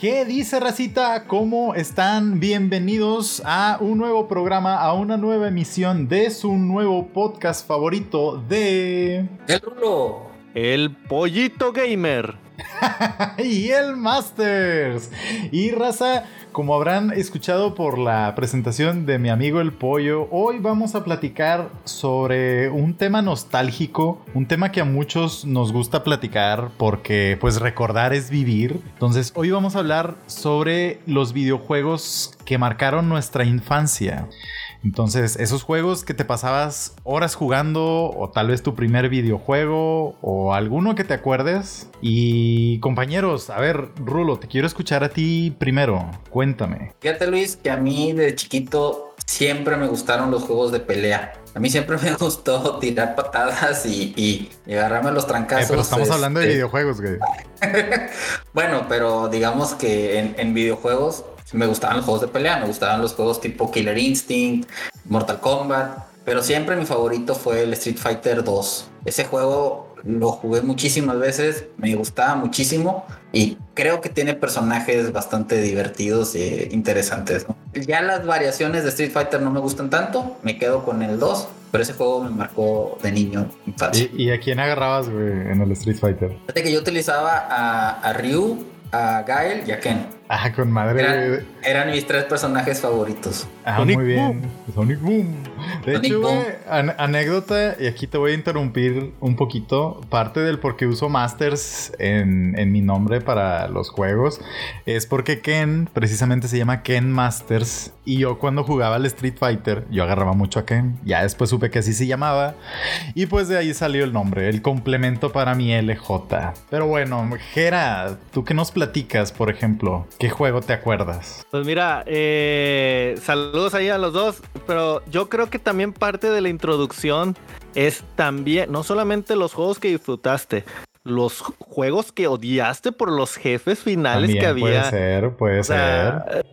¿Qué dice Racita? ¿Cómo están? Bienvenidos a un nuevo programa, a una nueva emisión de su nuevo podcast favorito de... El Rulo. El Pollito Gamer. y el Masters. Y Raza, como habrán escuchado por la presentación de mi amigo el pollo, hoy vamos a platicar sobre un tema nostálgico, un tema que a muchos nos gusta platicar porque pues recordar es vivir. Entonces hoy vamos a hablar sobre los videojuegos que marcaron nuestra infancia. Entonces, esos juegos que te pasabas horas jugando, o tal vez tu primer videojuego, o alguno que te acuerdes. Y compañeros, a ver, Rulo, te quiero escuchar a ti primero. Cuéntame. Fíjate, Luis, que a mí de chiquito siempre me gustaron los juegos de pelea. A mí siempre me gustó tirar patadas y, agarrarme los trancazos. Eh, pero estamos hablando de este, videojuegos, güey. bueno, pero digamos que en, en videojuegos me gustaban los juegos de pelea, me gustaban los juegos tipo Killer Instinct, Mortal Kombat, pero siempre mi favorito fue el Street Fighter 2. Ese juego lo jugué muchísimas veces, me gustaba muchísimo y creo que tiene personajes bastante divertidos e interesantes. Ya las variaciones de Street Fighter no me gustan tanto, me quedo con el 2, pero ese juego me marcó de niño infancia. ¿Y, a quién agarrabas en el Street Fighter? Fíjate que yo utilizaba a, a Ryu, a Gael y a Ken. Ah, con madre. Eran, mis tres personajes favoritos. Ah, muy bien. Sonic Boom. De hecho, anécdota, y aquí te voy a interrumpir un poquito. Parte del por qué uso Masters en, mi nombre para los juegos es porque Ken, precisamente se llama Ken Masters. Y yo cuando jugaba al Street Fighter, yo agarraba mucho a Ken. Ya después supe que así se llamaba. Y pues de ahí salió el nombre, el complemento para mi LJ. Pero bueno, Gera, ¿tú qué nos platicas, por ejemplo? ¿Qué juego te acuerdas? Pues mira, eh, saludos ahí a los dos, pero yo creo que también parte de la introducción es también, no solamente los juegos que disfrutaste, los juegos que odiaste por los jefes finales que había. Puede ser, puede ser.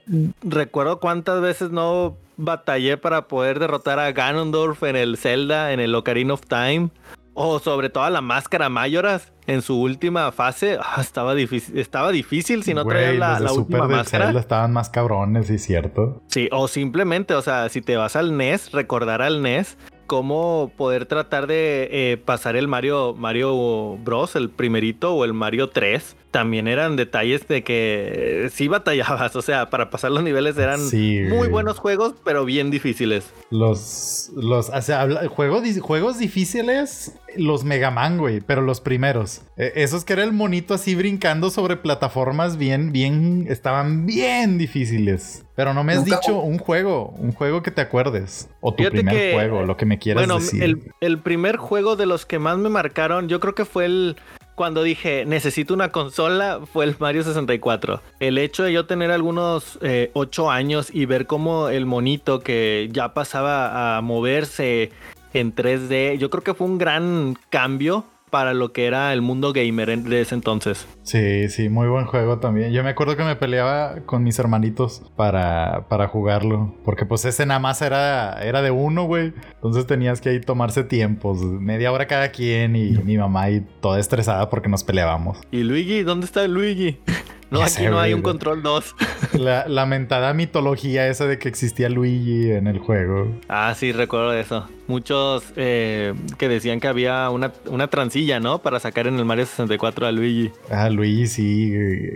Recuerdo cuántas veces no batallé para poder derrotar a Ganondorf en el Zelda, en el Ocarina of Time. O sobre todo la máscara Mayoras en su última fase. Ah, estaba difícil, estaba difícil si no traías la, la última máscara. estaban más cabrones, sí, cierto. Sí, o simplemente, o sea, si te vas al NES, recordar al NES, cómo poder tratar de eh, pasar el Mario, Mario Bros, el primerito, o el Mario 3. También eran detalles de que sí batallabas, o sea, para pasar los niveles eran muy buenos juegos, pero bien difíciles. Los, los, o sea, juegos, juegos difíciles, los Mega Man, güey, pero los primeros. E, esos que era el monito así brincando sobre plataformas bien, bien, estaban bien difíciles. Pero no me has dicho un juego, un juego que te acuerdes. O tu primer juego, lo que me quieras decir. Bueno, el, el primer juego de los que más me marcaron, yo creo que fue el cuando dije necesito una consola fue el Mario 64. El hecho de yo tener algunos eh, 8 años y ver cómo el monito que ya pasaba a moverse en 3D, yo creo que fue un gran cambio para lo que era el mundo gamer de ese entonces. Sí, sí, muy buen juego también. Yo me acuerdo que me peleaba con mis hermanitos para, para jugarlo. Porque pues ese nada más era, era de uno, güey. Entonces tenías que ahí tomarse tiempos. Media hora cada quien y mi mamá ahí toda estresada porque nos peleábamos. ¿Y Luigi? ¿Dónde está Luigi? No, aquí no hay un control 2. La lamentada mitología esa de que existía Luigi en el juego. Ah, sí, recuerdo eso. Muchos eh, que decían que había una, una transilla, ¿no? Para sacar en el Mario 64 a Luigi. Ah, Luigi, sí.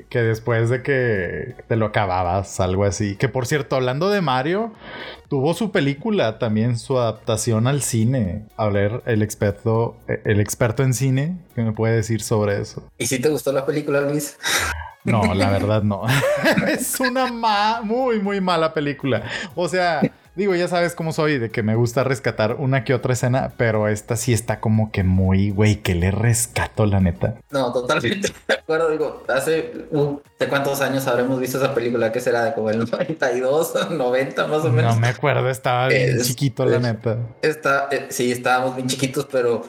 Que después de que te lo acababas, algo así. Que por cierto, hablando de Mario, tuvo su película también, su adaptación al cine. A ver, el experto, el experto en cine, ¿qué me puede decir sobre eso? ¿Y si te gustó la película, Luis? No, la verdad no. es una muy, muy mala película. O sea, digo, ya sabes cómo soy, de que me gusta rescatar una que otra escena, pero esta sí está como que muy, güey, que le rescato, la neta. No, totalmente de acuerdo. Digo, hace ¿de cuántos años habremos visto esa película? que será? ¿De como el 92, 90 más o menos? No me acuerdo, estaba bien chiquito, la neta. Está, eh, sí, estábamos bien chiquitos, pero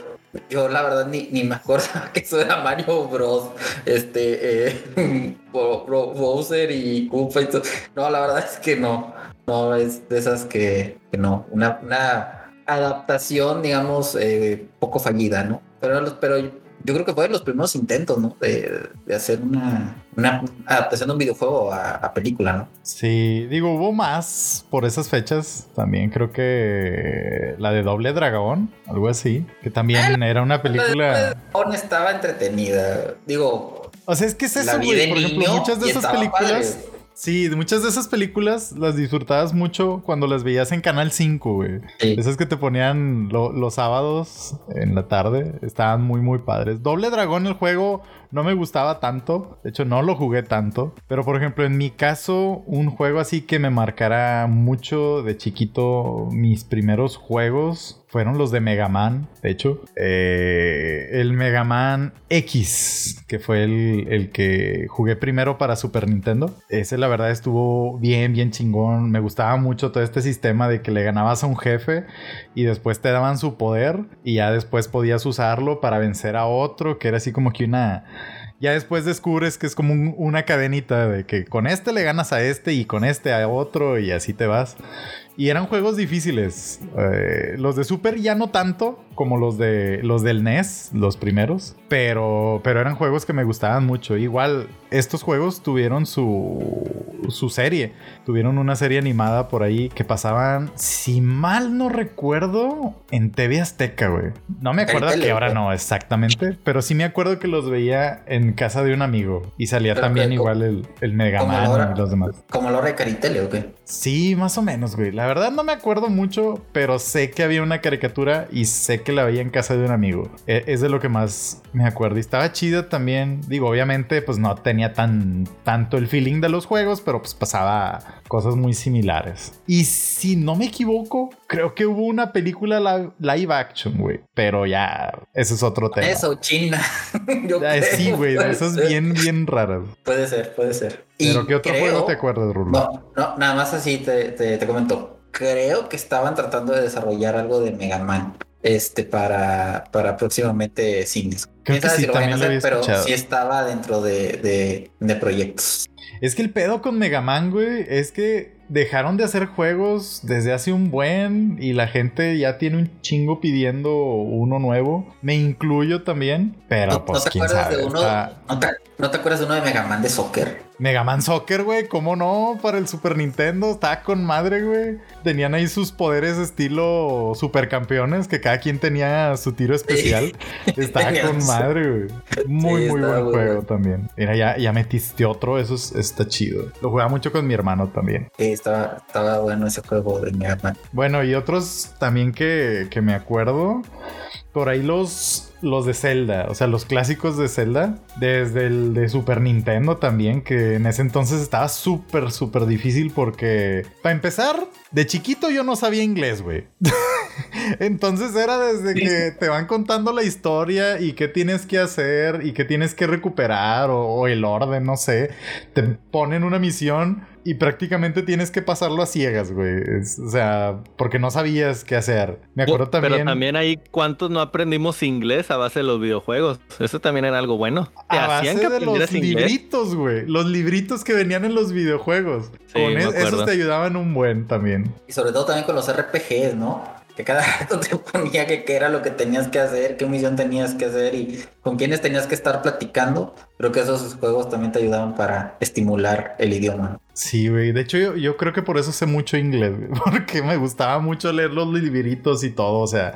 yo la verdad ni, ni me acuerdo que eso era Mario Bros. Este, eh, Bowser y Koopa y todo. No, la verdad es que no. No, es de esas que, no. Una, una adaptación, digamos, eh, poco fallida, ¿no? Pero, pero yo creo que fue de los primeros intentos, ¿no? De, hacer una, una, adaptación de un videojuego a, película, ¿no? Sí, digo, hubo más por esas fechas. También creo que la de Doble Dragón, algo así, que también ah, era una película. Dragón estaba entretenida. Digo. O sea, es que es eso, güey. Por ejemplo, muchas de esas películas. Sí, muchas de esas películas las disfrutabas mucho cuando las veías en Canal 5, güey. Esas que te ponían los sábados en la tarde. Estaban muy, muy padres. Doble Dragón, el juego, no me gustaba tanto. De hecho, no lo jugué tanto. Pero, por ejemplo, en mi caso, un juego así que me marcará mucho de chiquito, mis primeros juegos fueron los de Mega Man, de hecho. Eh, el Mega Man X, que fue el, el, que jugué primero para Super Nintendo. Ese la verdad estuvo bien, bien chingón. Me gustaba mucho todo este sistema de que le ganabas a un jefe y después te daban su poder y ya después podías usarlo para vencer a otro, que era así como que una ya después descubres que es como una cadenita de que con este le ganas a este y con este a otro y así te vas. Y eran juegos difíciles. Eh, los de Super ya no tanto como los de los del NES, los primeros, pero pero eran juegos que me gustaban mucho. Igual estos juegos tuvieron su su serie, tuvieron una serie animada por ahí que pasaban, si mal no recuerdo, en TV Azteca, güey. No me acuerdo que ahora no exactamente, pero sí me acuerdo que los veía en casa de un amigo y salía también igual el, el Mega Man y los demás. Como lo de Caritele o qué? Sí, más o menos, güey. La verdad no me acuerdo mucho, pero sé que había una caricatura y sé que la veía en casa de un amigo. E, es de lo que más me acuerdo. Y estaba chida también. Digo, obviamente, pues no tenía tan tanto el feeling de los juegos, pero pues pasaba cosas muy similares. Y si no me equivoco, creo que hubo una película live action, güey. Pero ya, ese es otro tema. Eso, China. sí, güey, esas bien, bien raras. Puede ser, puede ser. ¿Pero qué otro juego te acuerdas, Rulo? No, no, nada más así te, te, comento. Creo que estaban tratando de desarrollar algo de Mega Man este para, para próximamente cines. Creo que sí, también lo pero sí estaba dentro de, de, de, proyectos. Es que el pedo con Mega Man, güey, es que dejaron de hacer juegos desde hace un buen y la gente ya tiene un chingo pidiendo uno nuevo. Me incluyo también, pero ¿No, pues te quién acuerdas de uno? ¿no, te, acuerdas de uno de Mega Man de soccer? Mega Man Soccer, güey, ¿cómo no? Para el Super Nintendo, estaba con madre, güey. Tenían ahí sus poderes estilo supercampeones, que cada quien tenía su tiro especial. Estaba con madre, güey. Muy, muy buen juego también. Mira, ya, ya metiste otro, eso está chido. Lo jugaba mucho con mi hermano también. Sí, estaba, estaba bueno ese juego de Mega Man. Bueno, y otros también que, que me acuerdo. Por ahí los los de Zelda, o sea, los clásicos de Zelda, desde el de Super Nintendo también, que en ese entonces estaba súper, súper difícil porque, para empezar, de chiquito yo no sabía inglés, güey. entonces era desde que te van contando la historia y qué tienes que hacer y qué tienes que recuperar o, o el orden, no sé. Te ponen una misión y prácticamente tienes que pasarlo a ciegas, güey. o sea, porque no sabías qué hacer. Me acuerdo también. Pero también ahí, ¿cuántos no aprendimos inglés a base de los videojuegos? Eso también era algo bueno. a base de los libritos, güey. Los libritos que venían en los videojuegos. con e-, esos te ayudaban un buen también. Y sobre todo también con los RPGs, ¿no? Que cada rato te ponía que qué era lo que tenías que hacer, qué misión tenías que hacer y con quiénes tenías que estar platicando. Creo que esos juegos también te ayudaban para estimular el idioma. Sí, güey. De hecho, yo, yo, creo que por eso sé mucho inglés, porque me gustaba mucho leer los libritos y todo. O sea,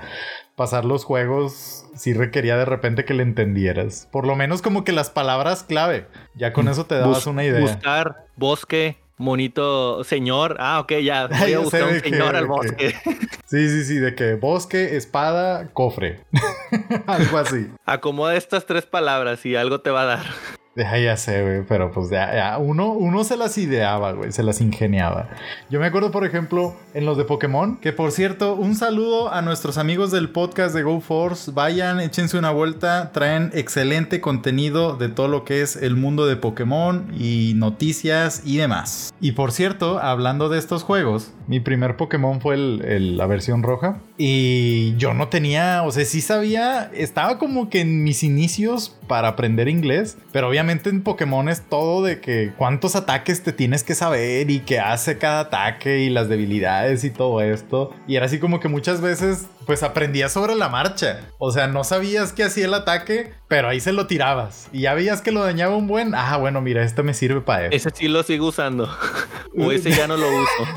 pasar los juegos sí requería de repente que le entendieras. Por lo menos como que las palabras clave. Ya con eso te dabas una idea. Buscar, bosque, monito señor. Ah, ok, ya. Voy a buscar un señor al bosque. Sí, sí, sí, de que bosque, espada, cofre. algo así. Acomoda estas tres palabras y algo te va a dar. Ya, ya sé, güey, pero pues ya, uno, uno se las ideaba, güey, se las ingeniaba. Yo me acuerdo, por ejemplo, en los de Pokémon, que por cierto, un saludo a nuestros amigos del podcast de GoForce. Vayan, échense una vuelta, traen excelente contenido de todo lo que es el mundo de Pokémon y noticias y demás. Y por cierto, hablando de estos juegos, mi primer Pokémon fue el, la versión roja y yo no tenía, o sea, sí sabía, estaba como que en mis inicios para aprender inglés, pero obviamente en Pokémon es todo de que cuántos ataques te tienes que saber y qué hace cada ataque y las debilidades y todo esto. Y era así como que muchas veces pues aprendías sobre la marcha. O sea, no sabías que hacía el ataque, pero ahí se lo tirabas. Y ya veías que lo dañaba un buen. Ah, bueno, mira, este me sirve para eso. Ese sí lo sigo usando. o ese ya no lo uso.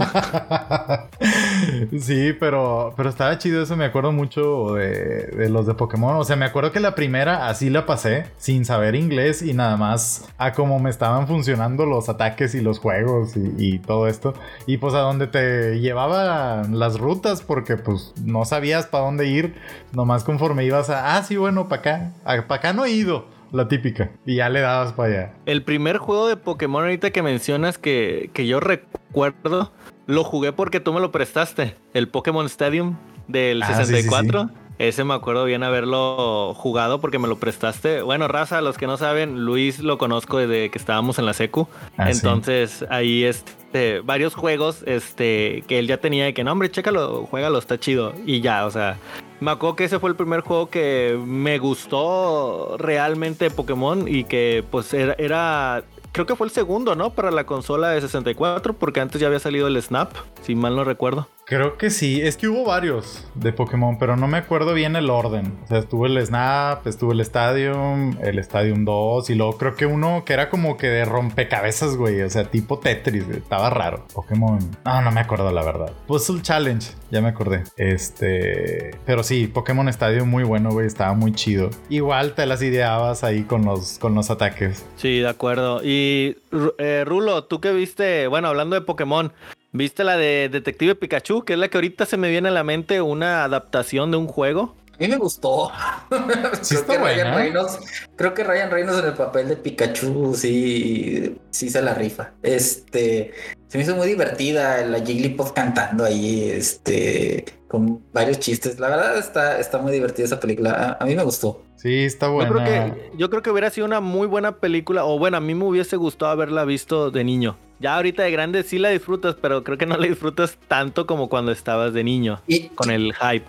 sí, pero, pero estaba chido eso. Me acuerdo mucho de, de, los de Pokémon. O sea, me acuerdo que la primera así la pasé, sin saber inglés y nada más a cómo me estaban funcionando los ataques y los juegos y, y todo esto. Y pues a donde te llevaba las rutas, porque pues no sabías para dónde ir. Nomás conforme ibas a, ah, sí, bueno, para acá. Para acá no he ido. La típica. Y ya le dabas para allá. El primer juego de Pokémon ahorita que mencionas que, que yo recuerdo, lo jugué porque tú me lo prestaste. El Pokémon Stadium del ah, 64. Sí, sí, sí. Ese me acuerdo bien haberlo jugado porque me lo prestaste. Bueno, raza, los que no saben, Luis lo conozco desde que estábamos en la secu. Ah, Entonces, ahí este, varios juegos este, que él ya tenía de que, no, hombre, chécalo, juégalo, está chido. Y ya, o sea, me acuerdo que ese fue el primer juego que me gustó realmente de Pokémon y que pues era, era creo que fue el segundo, ¿no? Para la consola de 64, porque antes ya había salido el Snap, si mal no recuerdo. Creo que sí, es que hubo varios de Pokémon, pero no me acuerdo bien el orden. O sea, estuvo el Snap, estuvo el Stadium, el Stadium 2 y luego creo que uno que era como que de rompecabezas, güey. O sea, tipo Tetris, estaba raro. Pokémon. No, no me acuerdo la verdad. Puzzle Challenge, ya me acordé. Este. Pero sí, Pokémon Stadium muy bueno, güey. Estaba muy chido. Igual te las ideabas ahí con los, con los ataques. Sí, de acuerdo. Y eh, Rulo, tú que viste, bueno, hablando de Pokémon, ¿Viste la de Detective Pikachu? Que es la que ahorita se me viene a la mente una adaptación de un juego. A mí me gustó. Sí creo, que Ryan Reynolds, creo que Ryan Reynolds en el papel de Pikachu sí, sí se la rifa. Este se me hizo muy divertida la Jigglypuff cantando ahí, este, con varios chistes. La verdad está, está muy divertida esa película. A, a mí me gustó. Sí, está buena. Yo creo, que, yo creo que hubiera sido una muy buena película, o bueno, a mí me hubiese gustado haberla visto de niño. Ya ahorita de grande sí la disfrutas, pero creo que no la disfrutas tanto como cuando estabas de niño, y, con el hype.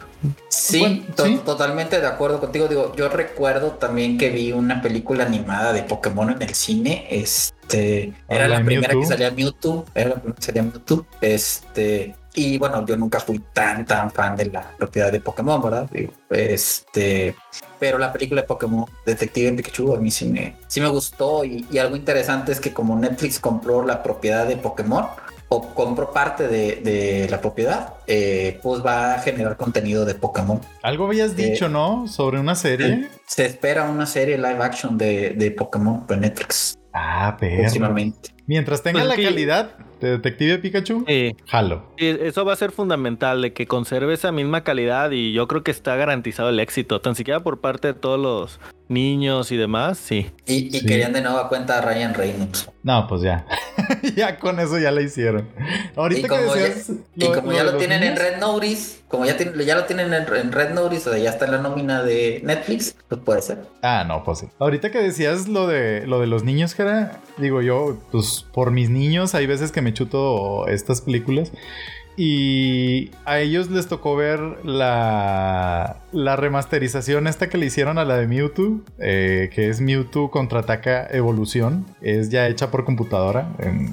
Sí, bueno, to ¿sí? totalmente de acuerdo contigo. Digo, yo recuerdo también que vi una película animada de Pokémon en el cine. Este era la, la primera Mewtwo. que salía Mewtwo, era la primera que salía Mewtwo. Este, y bueno, yo nunca fui tan, tan fan de la propiedad de Pokémon, ¿verdad? Este, pero la película de Pokémon Detective Pikachu a mí sí me, sí me gustó y, y, algo interesante es que como Netflix compró la propiedad de Pokémon o compró parte de, de la propiedad, eh, pues va a generar contenido de Pokémon. Algo habías dicho, eh, ¿no? Sobre una serie. Se espera una serie live action de, de Pokémon de Netflix. Ah, pero. Próximamente. Mientras tenga pues la que... calidad de Detective Pikachu, sí. jalo. Eso va a ser fundamental, de que conserve esa misma calidad y yo creo que está garantizado el éxito, tan siquiera por parte de todos los niños y demás, sí. Y, y sí. querían de nueva cuenta a Ryan Reynolds. No, pues ya. ya con eso ya la hicieron. Ahorita y como que decías, ya, y como lo, ya lo tienen niños? en Red Notice, como ya, ya lo tienen en, en, Red Notice, o sea, ya está en la nómina de Netflix, pues puede ser. Ah, no, pues sí. Ahorita que decías lo de lo de los niños, era, digo yo, pues por mis niños hay veces que me chuto estas películas. Y a ellos les tocó ver la, la remasterización esta que le hicieron a la de Mewtwo, eh, que es Mewtwo contraataca evolución. Es ya hecha por computadora,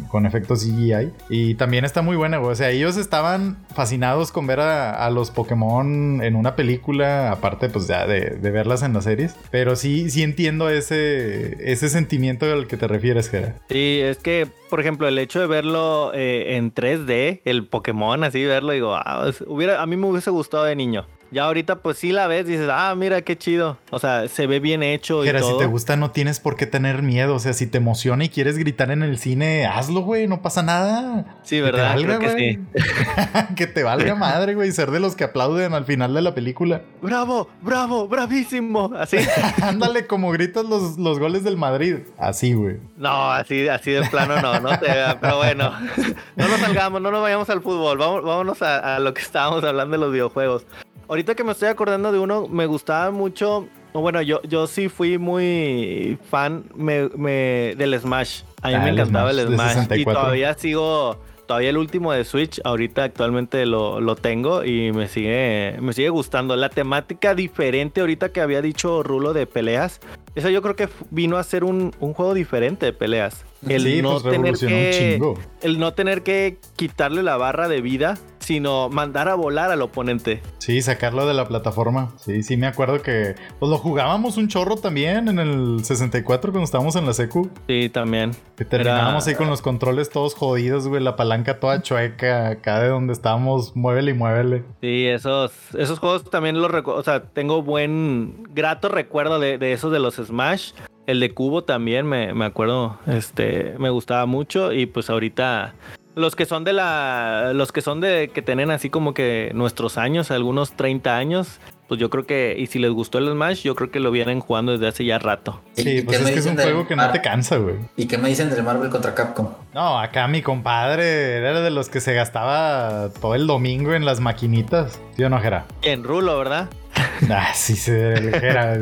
con efectos CGI. Y también está muy buena, güey. O sea, ellos estaban fascinados con ver a, los Pokémon en una película, aparte pues ya de, de, verlas en las series. Pero sí, sí entiendo ese, ese sentimiento al que te refieres, Jera. Sí, es que, por ejemplo, el hecho de verlo eh, en 3D, el Pokémon, así verlo, digo, ah, hubiera, a mí me hubiese gustado de niño. Ya ahorita pues sí la ves, dices, ah, mira qué chido. O sea, se ve bien hecho Pero y todo. si te gusta no tienes por qué tener miedo. O sea, si te emociona y quieres gritar en el cine, hazlo, güey, no pasa nada. Sí, ¿verdad? Que te valga, Creo que sí. que te valga madre, güey, ser de los que aplauden al final de la película. Bravo, bravo, bravísimo. Así. Ándale, como gritas los, los goles del Madrid. Así, güey. No, así, así de plano no, no te Pero bueno, no nos salgamos, no nos vayamos al fútbol. Vamos, vámonos a, a lo que estábamos hablando de los videojuegos. Ahorita que me estoy acordando de uno, me gustaba mucho. Bueno, yo, yo sí fui muy fan me, me, del Smash. A mí ah, me encantaba el Smash. El Smash y todavía sigo. Todavía el último de Switch, ahorita actualmente lo, lo, tengo y me sigue, me sigue gustando. La temática diferente ahorita que había dicho Rulo de peleas. Eso yo creo que vino a ser un, un juego diferente de peleas. El, sí, no pues tener que, el no tener que quitarle la barra de vida, sino mandar a volar al oponente. Sí, sacarlo de la plataforma. Sí, sí, me acuerdo que pues lo jugábamos un chorro también en el 64 cuando estábamos en la secu. Sí, también. Que terminábamos ahí con los controles todos jodidos, güey, la palanca toda chueca, acá de donde estábamos, muévele y muévele. Sí, esos, esos juegos también los recuerdo, o sea, tengo buen, grato recuerdo de, de esos de los Smash. El de Cubo también me, me acuerdo, este, me gustaba mucho y pues ahorita los que son de la, los que son de que tienen así como que nuestros años, algunos 30 años, pues yo creo que, y si les gustó el Smash, yo creo que lo vienen jugando desde hace ya rato. Sí, pues es que es un juego que no te cansa, güey. ¿Y qué me dicen del Marvel contra Capcom? No, acá mi compadre era de los que se gastaba todo el domingo en las maquinitas. ¿Sí o no, Jera? En Rulo, ¿verdad? Ah, sí, se ligera.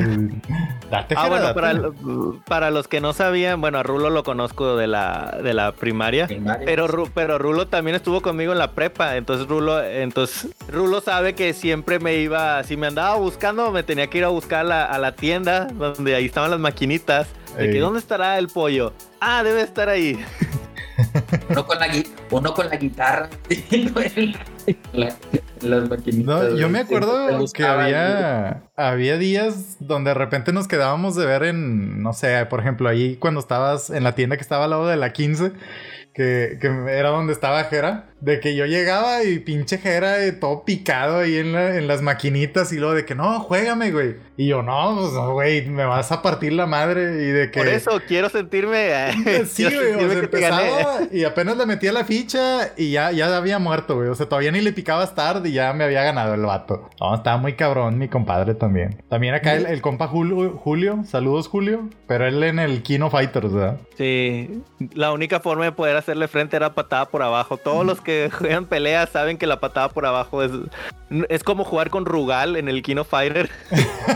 Date, ah, bueno, para, para, los que no sabían, bueno, a Rulo lo conozco de la, de la primaria, pero, pero Rulo también estuvo conmigo en la prepa, entonces Rulo, entonces Rulo sabe que siempre me iba, si me andaba buscando, me tenía que ir a buscar a la, a la tienda donde ahí estaban las maquinitas. De que, ¿dónde estará el pollo? Ah, debe estar ahí. Uno con la, uno con la guitarra. las maquinitas. yo me acuerdo que había, había días donde de repente nos quedábamos de ver en, no sé, por ejemplo, ahí cuando estabas en la tienda que estaba al lado de la 15 que, que, era donde estaba Jera, de que yo llegaba y pinche Jera todo picado ahí en, en las maquinitas y luego de que no, juégame, güey. Y yo, no, pues, güey, me vas a partir la madre y de que... Por eso quiero sentirme... sí, güey, o sea, empezaba y apenas le metía la ficha y ya, ya había muerto, güey. O sea, todavía ni le picabas tarde y ya me había ganado el vato. No, estaba muy cabrón mi compadre también. También acá el, el compa Julio, Julio, saludos Julio, pero él en el Kino Fighters, ¿verdad? Sí, la única forma de poder hacerle frente era patada por abajo. Todos los que juegan peleas saben que la patada por abajo es, es como jugar con Rugal en el Kino Fighter.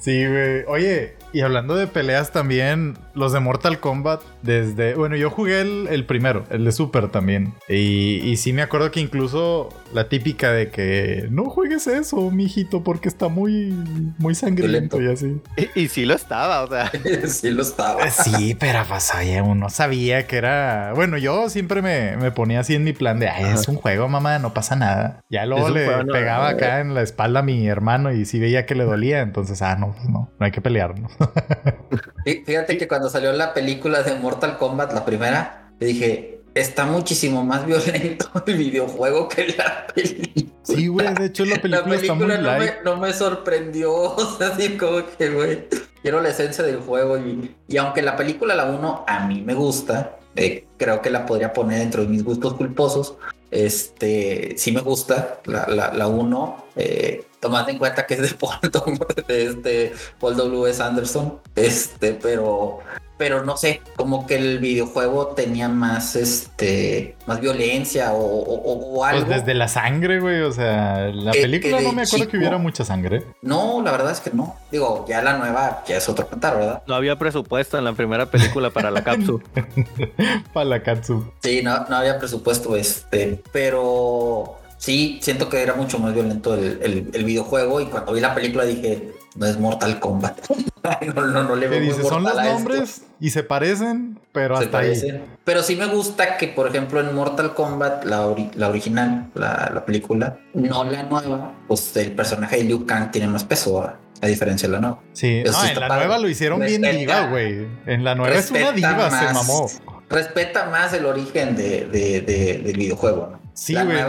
sí, güey. Oye, y hablando de peleas también, los de Mortal Kombat, desde. Bueno, yo jugué el, primero, el de Super también. Y, y, sí me acuerdo que incluso la típica de que no juegues eso, mijito, porque está muy, muy sangriento y así. Y, sí lo estaba, o sea. sí lo estaba. Eh, sí, pero pues oye, uno sabía que era. Bueno, yo siempre me, me ponía así en mi plan de, ay, es un juego, mamá, no pasa nada. Ya luego le pegaba acá en la espalda a mi hermano y sí veía que le dolía, entonces, ah, no, pues no, no hay que pelearnos. Fíjate que cuando salió la película de Mortal Kombat, la primera, le dije, está muchísimo más violento el videojuego que la película. Sí, güey, de hecho la película, está muy no, me, no me sorprendió, o sea, así como que, güey, quiero la esencia del juego y, y aunque la película, la 1, a mí me gusta, eh, creo que la podría poner dentro de mis gustos culposos, este, sí me gusta la 1, la, uno, eh, tomando en cuenta que es de Paul, de este Paul W.S. Anderson, este, pero pero no sé, como que el videojuego tenía más, este, más violencia o, algo. Pues desde la sangre, güey, o sea, la película no me acuerdo que hubiera mucha sangre. No, la verdad es que no. Digo, ya la nueva ya es otro cantar, ¿verdad? No había presupuesto en la primera película para la Capsu. para la Capsu. Sí, no, no había presupuesto, este, pero sí, siento que era mucho más violento el, el videojuego y cuando vi la película dije, no es Mortal Kombat. no, no, no le veo Son los nombres y se parecen, pero hasta ahí. Pero sí me gusta que, por ejemplo, en Mortal Kombat, la, original, la, película, no la nueva, pues el personaje de Liu Kang tiene más peso. A diferencia de la nueva. Sí, no, en la nueva lo hicieron bien diva, güey. En la nueva es una diva, se mamó. Respeta más el origen de, del videojuego, ¿no? Sí, güey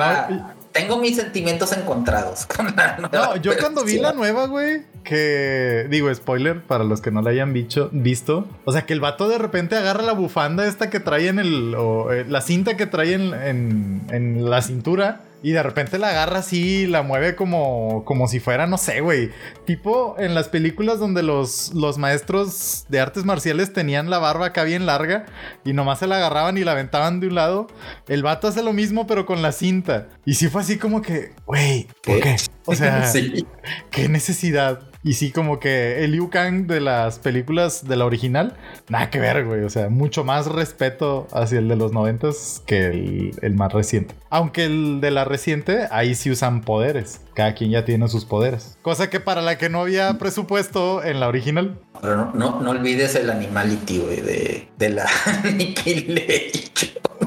tengo mis sentimientos encontrados con la nueva. No, yo cuando vi la nueva, güey, que digo, spoiler para los que no la hayan visto. O sea, que el vato de repente agarra la bufanda esta que trae en el. O, eh, la cinta que trae en, en la cintura y de repente la agarra así, la mueve como, como si fuera, no sé, güey. Tipo en las películas donde los, los maestros de artes marciales tenían la barba acá bien larga y nomás se la agarraban y la aventaban de un lado. El vato hace lo mismo, pero con la cinta. Y sí fue así como que, güey, ¿por qué? O sea, qué necesidad. Y sí, como que el Liu Kang de las películas de la original, nada que ver, güey. O sea, mucho más respeto hacia el de los noventas que el, el, más reciente. Aunque el de la reciente, ahí sí usan poderes. Cada quien ya tiene sus poderes. Cosa que para la que no había presupuesto en la original. Pero no, no, olvides el animality, güey, de, de la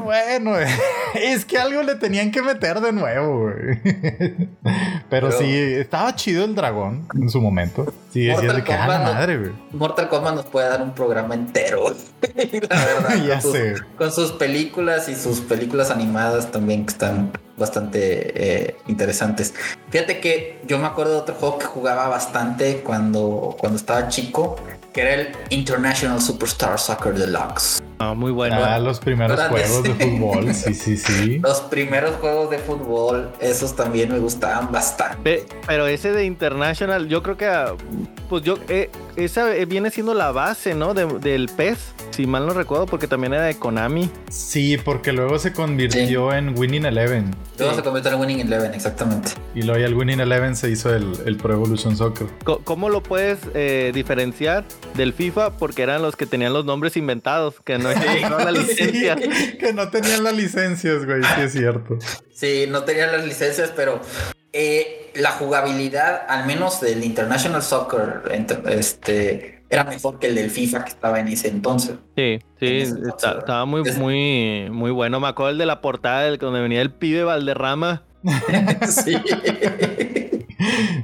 bueno, es que algo le tenían que meter de nuevo, güey. Pero, sí, estaba chido el dragón en su momento. Sí, decías de que, ah, madre, güey. Mortal Kombat nos puede dar un programa entero, la verdad. ya con sé. Sus, con sus películas y sus películas animadas también que están bastante eh, interesantes. Fíjate que yo me acuerdo de otro juego que jugaba bastante cuando, cuando estaba chico, que era el International Superstar Soccer Deluxe. Ah, muy bueno. Ah, los primeros juegos de fútbol, sí, sí, sí. Los primeros juegos de fútbol, esos también me gustaban bastante. Pero ese de International, yo creo que, ah, pues yo, eh, esa viene siendo la base, ¿no? del PES, si mal no recuerdo, porque también era de Konami. Sí, porque luego se convirtió en Winning Eleven. Luego se convirtió en Winning Eleven, exactamente. Y luego ya el Winning Eleven se hizo el, el Pro Evolution Soccer. ¿Cómo lo puedes eh, diferenciar del FIFA? Porque eran los que tenían los nombres inventados, que no la licencia. que no tenían las licencias, güey, sí es cierto. Sí, no tenían las licencias, pero eh, la jugabilidad, al menos del International Soccer, este, era mejor que el del FIFA que estaba en ese entonces. Sí, sí, estaba muy, muy, muy bueno. Me acuerdo el de la portada, el, donde venía el pibe Valderrama. sí.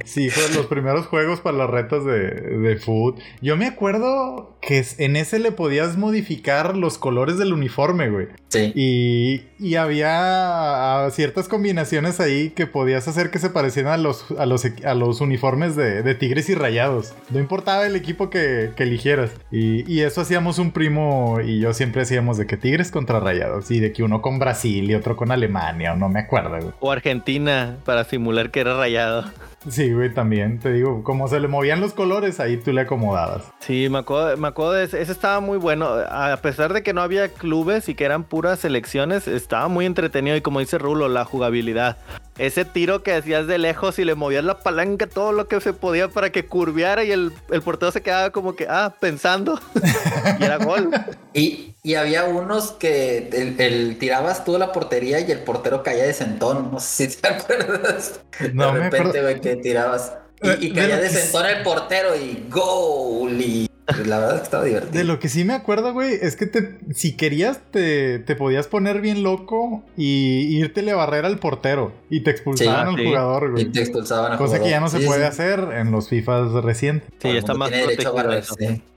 Sí, fueron los primeros juegos para las retas de, de food. Yo me acuerdo que en ese le podías modificar los colores del uniforme, güey. Sí. Y, y había ciertas combinaciones ahí que podías hacer que se parecieran a los, a los, a los uniformes de, de tigres y rayados. No importaba el equipo que, que eligieras. Y, y, eso hacíamos un primo y yo siempre hacíamos de que tigres contra rayados. Y de que uno con Brasil y otro con Alemania, o no me acuerdo, güey. O Argentina, para simular que era rayado. Sí, güey, también. Te digo, como se le movían los colores, ahí tú le acomodabas. Sí, me acuerdo, me acuerdo de ese. Ese estaba muy bueno. A pesar de que no había clubes y que eran puras selecciones, estaba muy entretenido. Y como dice Rulo, la jugabilidad ese tiro que hacías de lejos y le movías la palanca todo lo que se podía para que curveara y el, el portero se quedaba como que, ah, pensando. y era gol. Y, y había unos que el, tirabas tú a la portería y el portero caía de sentón. No sé si te acuerdas. No de repente, güey, que tirabas. Y, y caía de sentón el portero y gol. Y la verdad es que estaba divertido. De lo que sí me acuerdo, güey, es que te, si querías, te, te podías poner bien loco y irte a barrer al portero y te expulsaban al jugador, güey. Y te expulsaban al Cosa que ya no se puede hacer en los FIFAs recientes. Sí, está más protegido.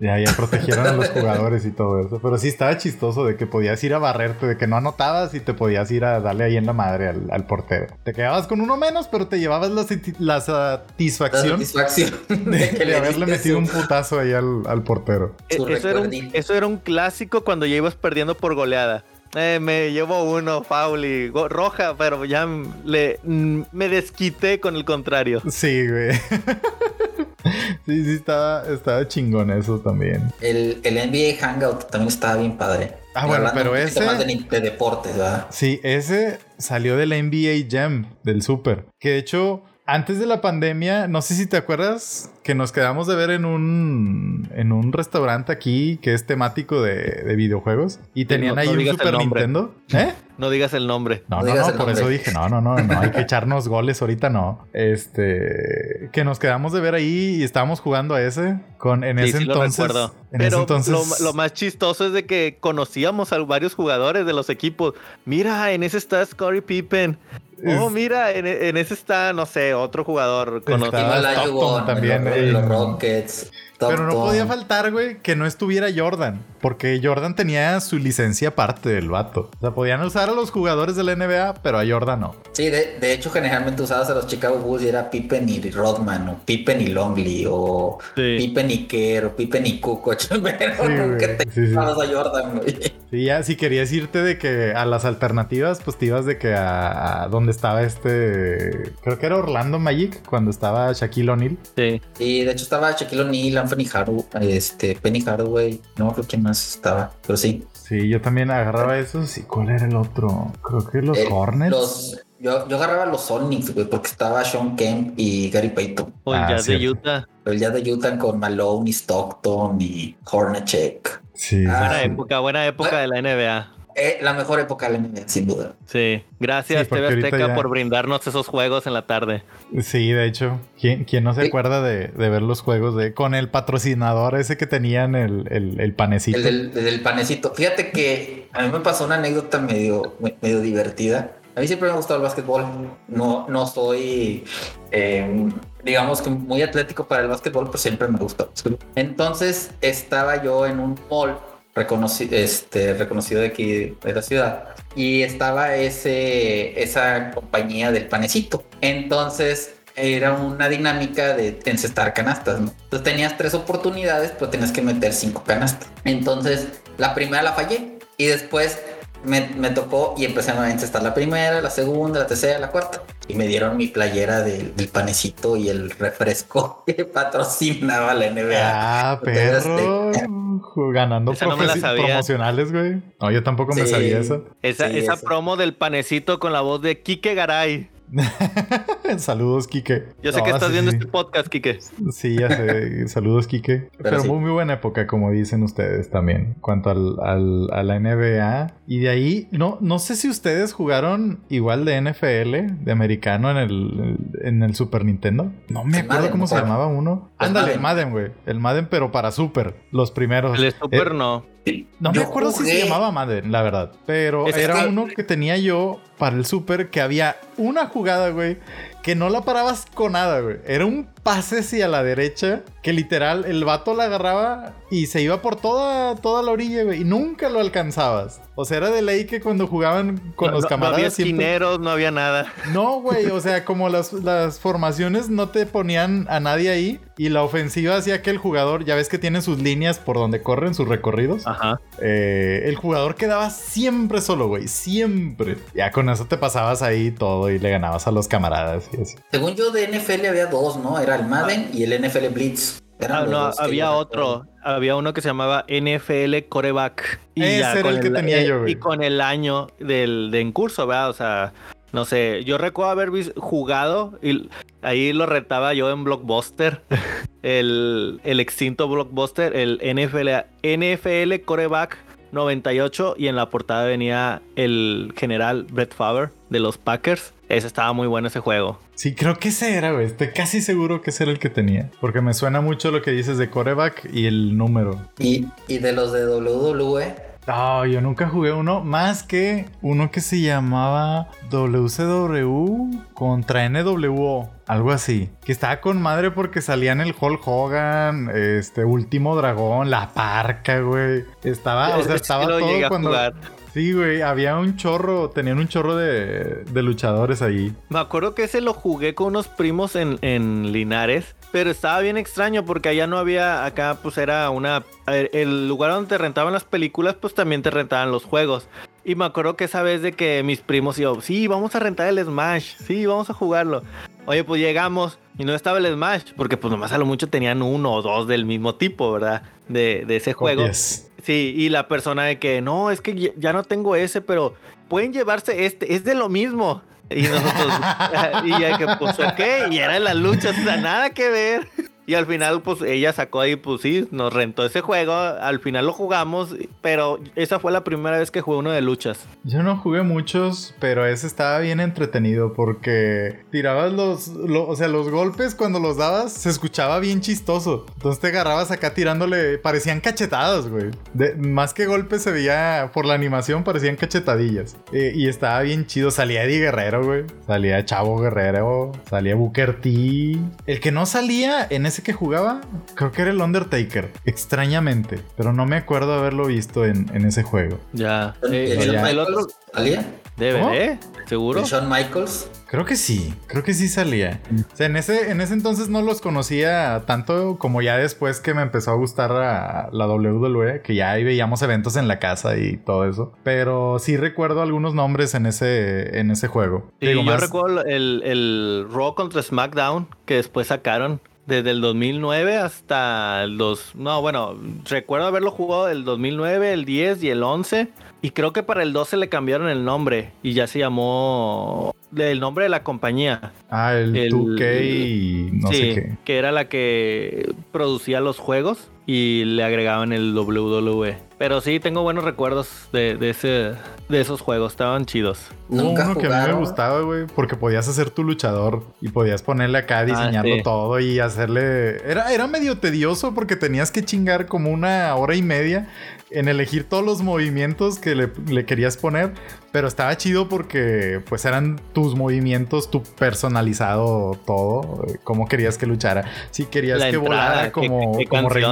Ya, ya protegieron a los jugadores y todo eso. Pero sí estaba chistoso de que podías ir a barrerte, de que no anotabas y te podías ir a darle ahí en la madre al, portero. Te quedabas con uno menos, pero te llevabas la, satisfacción, de, haberle metido un putazo ahí al portero. E, eso era, un, clásico cuando ya ibas perdiendo por goleada. Eh, me llevo uno, Fauli, roja, pero ya le, me desquité con el contrario. Sí, güey. sí, sí, estaba, estaba chingón eso también. El, el NBA Hangout también estaba bien padre. Ah, bueno, pero ese. Más de, deportes, ¿verdad? Sí, ese salió de la NBA Jam, del Super. Que de hecho, antes de la pandemia, no sé si te acuerdas que nos quedamos de ver en un, en un restaurante aquí que es temático de, videojuegos y tenían ahí un Super Nintendo. ¿Eh? No digas el nombre. No, no, no, por eso dije, no, no, no, no, hay que echarnos goles ahorita, no. Este, que nos quedamos de ver ahí y estábamos jugando a ese con en ese entonces. Lo en Pero ese entonces... Lo, más chistoso es de que conocíamos a varios jugadores de los equipos. Mira, en ese está Scottie Pippen. Oh, mira, en, ese está, no sé, otro jugador conocido. también. Los Rockets. Pero no podía faltar, güey, que no estuviera Jordan. Porque Jordan tenía su licencia aparte del vato. O sea, podían usar a los jugadores de la NBA, pero a Jordan no. Sí, de, hecho, generalmente usabas a los Chicago Bulls y era Pippen y Rodman, o Pippen y Longley, o Pippen y Kerr, o Pippen y Kukoc. Pero nunca te sí, a Jordan, güey. Sí, ya si querías irte de que a las alternativas, pues te ibas de que a, donde estaba este. Creo que era Orlando Magic, cuando estaba Shaquille O'Neal. Sí. Sí, de hecho estaba Shaquille O'Neal, Anthony Hardaway, este, Penny Hardaway, no me acuerdo quién más estaba, pero sí. Sí, yo también agarraba esos. ¿Y cuál era el otro? Creo que los Hornets. yo, yo, agarraba los Sonics, güey, porque estaba Sean Kemp y Gary Payton. O el ah, Jazz de Utah. El Jazz de Utah con Malone y Stockton y Hornacek. Sí. buena época, buena época de la NBA. eh, la mejor época del NBA, sin duda. Sí, gracias Sí, TV Azteca ya- por brindarnos esos juegos en la tarde. Sí, de hecho. ¿Quién, quién no se Sí. acuerda de, de ver los juegos de con el patrocinador ese que tenían el, el, el panecito? El del, el del panecito. Fíjate que a mí me pasó una anécdota medio, medio divertida. A mí siempre me ha gustado el básquetbol. No, no soy, eh, digamos que muy atlético para el básquetbol, pero siempre me gustó. Entonces estaba yo en un mall reconoci- este, reconocido de aquí de la ciudad y estaba ese, esa compañía del panecito. Entonces era una dinámica de encestar canastas, ¿no? Entonces tenías tres oportunidades, pero tenías que meter cinco canastas. Entonces la primera la fallé y después me, me tocó y empecé a encestar la primera, la segunda, la tercera, la cuarta. Y me dieron mi playera de- del panecito y el refresco que patrocinaba la NBA. Ah, perro. Ganando Esa no me la profesi- sabía. promocionales, güey. No, yo tampoco me sabía eso. Esa, Sí, esa promo del panecito con la voz de Kike Garay. Saludos, Quique. Yo sé No, que estás sí, viendo sí. este podcast, Kike. Sí, ya sé. Saludos, Quique. Pero, sí. muy, muy buena época, como dicen ustedes también, en cuanto al, al- a la NBA. Y de ahí, no, no sé si ustedes jugaron igual de NFL, de americano, en el, en el Super Nintendo. No me El acuerdo Madden, cómo se llamaba uno. Ándale, el Madden. Güey. El Madden, pero para Super. Los primeros. El de Super Eh, no. No me acuerdo si se llamaba Madden, la verdad. Pero Es era que- uno que tenía yo para el Super que había una jugada, güey, que no la parabas con nada, güey. Era un pase hacia la derecha que literal el vato la agarraba y se iba por toda, toda la orilla, güey. Y nunca lo alcanzabas. O sea, era de ley que cuando jugaban con No- los no- camaradas No había siempre- esquineros, no había nada. no, güey, o sea, como las, las formaciones no te ponían a nadie ahí y la ofensiva hacía que el jugador, ya ves que tiene sus líneas por donde corren sus recorridos, Ajá. eh, el jugador quedaba siempre solo, güey, siempre. Ya con eso te pasabas ahí todo y le ganabas a los camaradas y así. Según yo, de NFL había dos, ¿no? Era el Madden y el NFL Blitz. Ah, no, había yo otro. Había uno que se llamaba NFL Coreback. Ese ya era el que tenía yo, güey. Y con el año del de en curso, ¿verdad? O sea, no sé. Yo recuerdo haber jugado y ahí lo retaba yo en Blockbuster. el, el extinto Blockbuster, el NFL, NFL Coreback 98. Y en la portada venía el general Brett Favre de los Packers. Ese estaba muy bueno ese juego. Sí, creo que ese era, güey. Estoy casi seguro que ese era el que tenía. Porque me suena mucho lo que dices de coreback y el número. Y, y de los de WWE, No, yo nunca jugué uno más que uno que se llamaba WCW contra NWO, algo así. Que estaba con madre porque salían el Hulk Hogan, este último dragón, la parca, güey. Estaba, o sea, estaba todo a cuando. jugar. Sí, güey, había un chorro, tenían un chorro de, de luchadores ahí. Me acuerdo que ese lo jugué con unos primos en, en Linares, pero estaba bien extraño porque allá no había, acá pues era una, el lugar donde te rentaban las películas pues también te rentaban los juegos. Y me acuerdo que esa vez de que mis primos y yo, sí, vamos a rentar el Smash, sí, vamos a jugarlo. Oye, pues llegamos y no estaba el Smash, porque pues nomás a lo mucho tenían uno o dos del mismo tipo, ¿verdad? De, de ese juego. Copias. Sí, y la persona de que no, es que ya- ya no tengo ese, pero pueden llevarse este, es de lo mismo. Y nosotros, y ya que, pues, ok, y era la lucha, o sea, nada que ver. Y al final, pues ella sacó ahí, pues sí, nos rentó ese juego. Al final lo jugamos, pero esa fue la primera vez que jugué uno de luchas. Yo no jugué muchos, pero ese estaba bien entretenido porque tirabas los, lo- o sea, los golpes cuando los dabas se escuchaba bien chistoso. Entonces te agarrabas acá tirándole, parecían cachetadas, güey. Más que golpes se veía por la animación, parecían cachetadillas. Eh, y estaba bien chido. Salía Eddie Guerrero, güey. Salía Chavo Guerrero, salía Booker T. El que no salía en que jugaba, creo que era el Undertaker, extrañamente. Pero no me acuerdo haberlo visto en, en ese juego. Ya. el, Eh, el ya. Shawn el Michaels otro, salía. DVD, ¿seguro? El Shawn Michaels. Creo que sí, creo que sí salía. O sea, en ese, en ese entonces no los conocía tanto como ya después que me empezó a gustar a la WWE, que ya ahí veíamos eventos en la casa y todo eso. Pero sí recuerdo algunos nombres en ese, en ese juego. Sí, Digo, yo más- recuerdo el, el Raw contra SmackDown que después sacaron desde el 2009 hasta el 2. No, bueno, recuerdo haberlo jugado el 2009, el 10 y el 11. Y creo que para el 12 le cambiaron el nombre y ya se llamó el nombre de la compañía. Ah, el, el- 2K y no sí, sé qué. que era la que producía los juegos. Y le agregaban el WWE. Pero sí, tengo buenos recuerdos de, de ese, de esos juegos, estaban chidos. Nunca uno que a mí me gustaba, güey, porque podías hacer tu luchador y podías ponerle acá, diseñarlo sí. todo y hacerle... Era, era medio tedioso porque tenías que chingar como una hora y media en elegir todos los movimientos que le, le querías poner, pero estaba chido porque pues eran tus movimientos, tu personalizado todo, cómo querías que luchara. Si querías La que entrada, volara como, Rey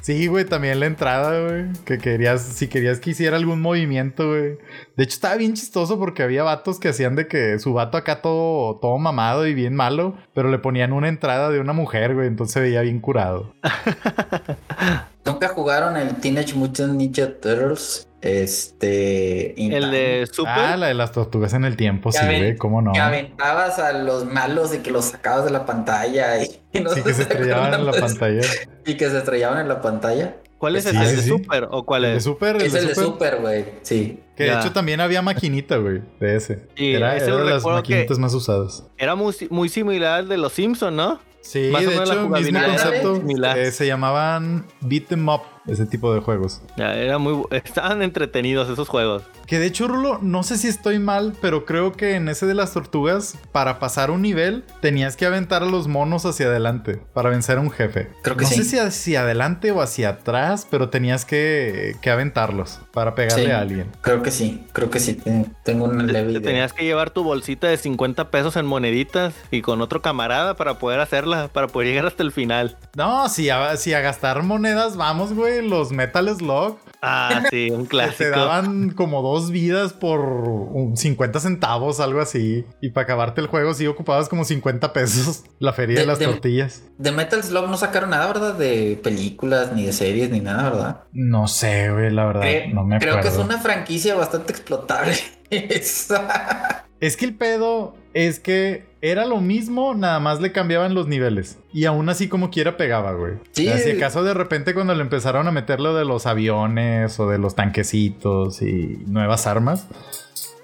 Sí, güey, también la entrada, güey, que querías, si querías que hiciera algún movimiento, güey. De hecho, estaba bien chistoso porque había vatos que hacían de que su vato acá todo, todo mamado y bien malo, pero le ponían una entrada de una mujer, güey, entonces se veía bien curado. Nunca jugaron el Teenage Mutant Ninja Turtles. Este. El de Super. Ah, la de las tortugas en el tiempo, sí, güey, cómo no. Que aventabas a los malos y que los sacabas de la pantalla y, y no Sí, que se sé estrellaban en la pantalla. Y que se estrellaban en la pantalla. ¿Cuál es Sí, ese? ¿El sí, de sí. Super o cuál El de es? Super, el es de el de Super. Güey. Sí. Que de hecho también había maquinita, güey, de ese. Sí, era ese era de las maquinitas más usadas. Era muy, muy similar al de los Simpsons, ¿no? Sí, Más o de hecho, mismo concepto. eh, se llamaban Beat 'em Up, ese tipo de juegos. Ya, era muy, estaban entretenidos esos juegos. Que de hecho, Rulo, no sé si estoy mal, pero creo que en ese de las tortugas, para pasar un nivel, tenías que aventar a los monos hacia adelante para vencer a un jefe. Creo que no sí. sé si hacia adelante o hacia atrás, pero tenías que, que aventarlos para pegarle Sí. a alguien. Creo que sí. Creo que sí. Ten- Tengo una leve Te idea. tenías que llevar tu bolsita de 50 pesos en moneditas y con otro camarada para poder hacerla, para poder llegar hasta el final. No, si a, si a gastar monedas vamos, güey, los Metal Slug. Ah, sí, un Que te clásico. daban como dos vidas por un 50 centavos, algo así. Y para acabarte el juego, sí ocupabas como 50 pesos la feria de, De- las de- tortillas. De Metal Slug no sacaron nada, ¿verdad? De películas, ni de series, ni nada, ¿verdad? No sé, güey, la verdad. Cre- no me creo acuerdo. que es una franquicia bastante explotable. Esa. Es que el pedo es que era lo mismo, nada más le cambiaban los niveles. Y aún así como quiera pegaba, güey. Sí. O sea, si acaso de repente cuando le empezaron a meter lo de los aviones o de los tanquecitos y nuevas armas,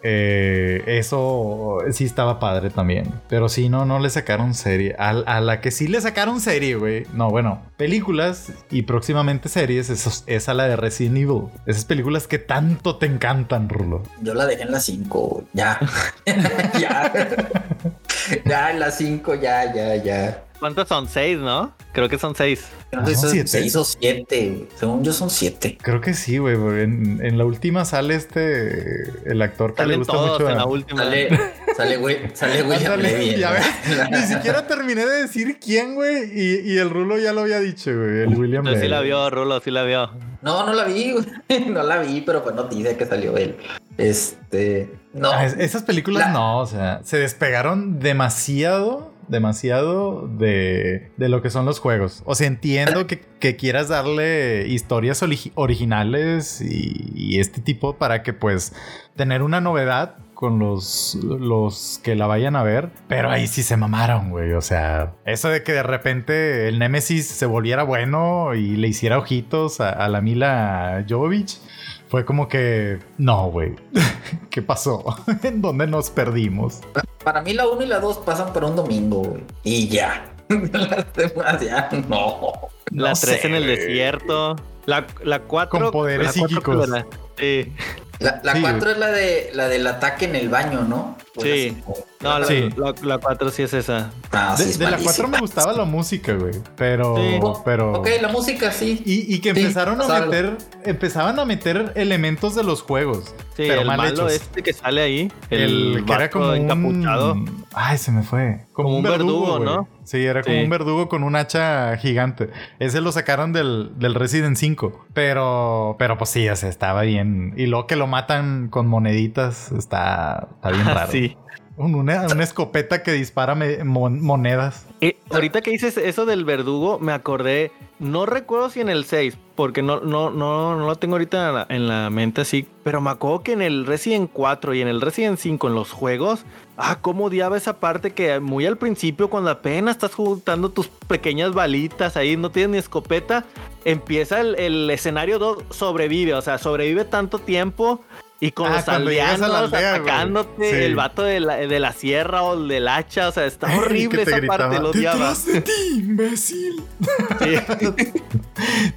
eh, eso sí estaba padre también. Pero sí, no, no le sacaron serie. A, a la que sí le sacaron serie, güey. No, bueno, películas y próximamente series, eso, es a la de Resident Evil. Esas películas que tanto te encantan, Rulo. Yo la dejé en la 5, ya. ya. ya en la 5, ya, ya, ya. ¿Cuántos son? Seis, ¿no? Creo que son seis. No Ah, ¿son si siete? se hizo 7. Según yo son 7. Creo que sí, güey. En, en la última sale este. El actor que le gusta todos mucho. en a- la última. Sale, sale, güey, sale ya ¿no? ves, Ni siquiera terminé de decir quién, güey. Y, y el Rulo ya lo había dicho, güey. El William Entonces sí la vio, Rulo, sí la vio. No, no la vi, güey. No la vi, pero fue noticia que salió él. Este. No. Ah, es- esas películas La- no, o sea, se despegaron demasiado, demasiado de, de lo que son los juegos. O sea, entiendo que, quieras darle historias origi- originales y, y este tipo para que pues tener una novedad con los, los que la vayan a ver, pero ahí sí se mamaron, güey. O sea, eso de que de repente el Nemesis se volviera bueno y le hiciera ojitos a, a la Mila Jovovich. Fue como que, no, güey. ¿Qué pasó? ¿En dónde nos perdimos? Para mí la 1 y la 2 pasan por un domingo, güey. Y ya. Las demás ya no. La No 3 sé, en el desierto. La, la 4. Con poderes psíquicos. Sí. La, la Sí, 4 güey. es la de la del ataque en el baño, ¿no? La Sí. No, la, Sí. la, la 4 sí es esa. Ah, sí, De, es de la 4 malísima. me gustaba la música, güey. Pero, Sí. pero. Ok, la música sí. Y, y que Sí, empezaron a meter, empezaban a meter elementos de los juegos. Sí, pero el mal malo hechos. este que sale ahí. El, El, que era como encapuchado. un... Ay, se me fue. Como, Como un un verdugo. ¿no? Sí, era como Sí. un verdugo con un hacha gigante. Ese lo sacaron del, del Resident 5. Pero, pero pues sí, o sea, estaba bien. Y luego que lo matan con moneditas, está, está bien raro. Sí. Un- una, escopeta que dispara monedas. Eh, ahorita que dices eso del verdugo, me acordé. No recuerdo si en el 6, porque no, no, no, no lo tengo ahorita en la, en la mente así. Pero me acuerdo que en el Resident 4 y en el Resident 5, en los juegos, ah, cómo odiaba esa parte que muy al principio, cuando apenas estás juntando tus pequeñas balitas ahí, no tienes ni escopeta, empieza el, el escenario 2, sobrevive, o sea, sobrevive tanto tiempo. Y con Ah, los aldeanos aldea, atacándote, Sí. el vato de la, de la sierra o el del hacha, o sea, está horrible esa gritaba, parte, lo odiaba. "Detrás de ti, imbécil. Sí,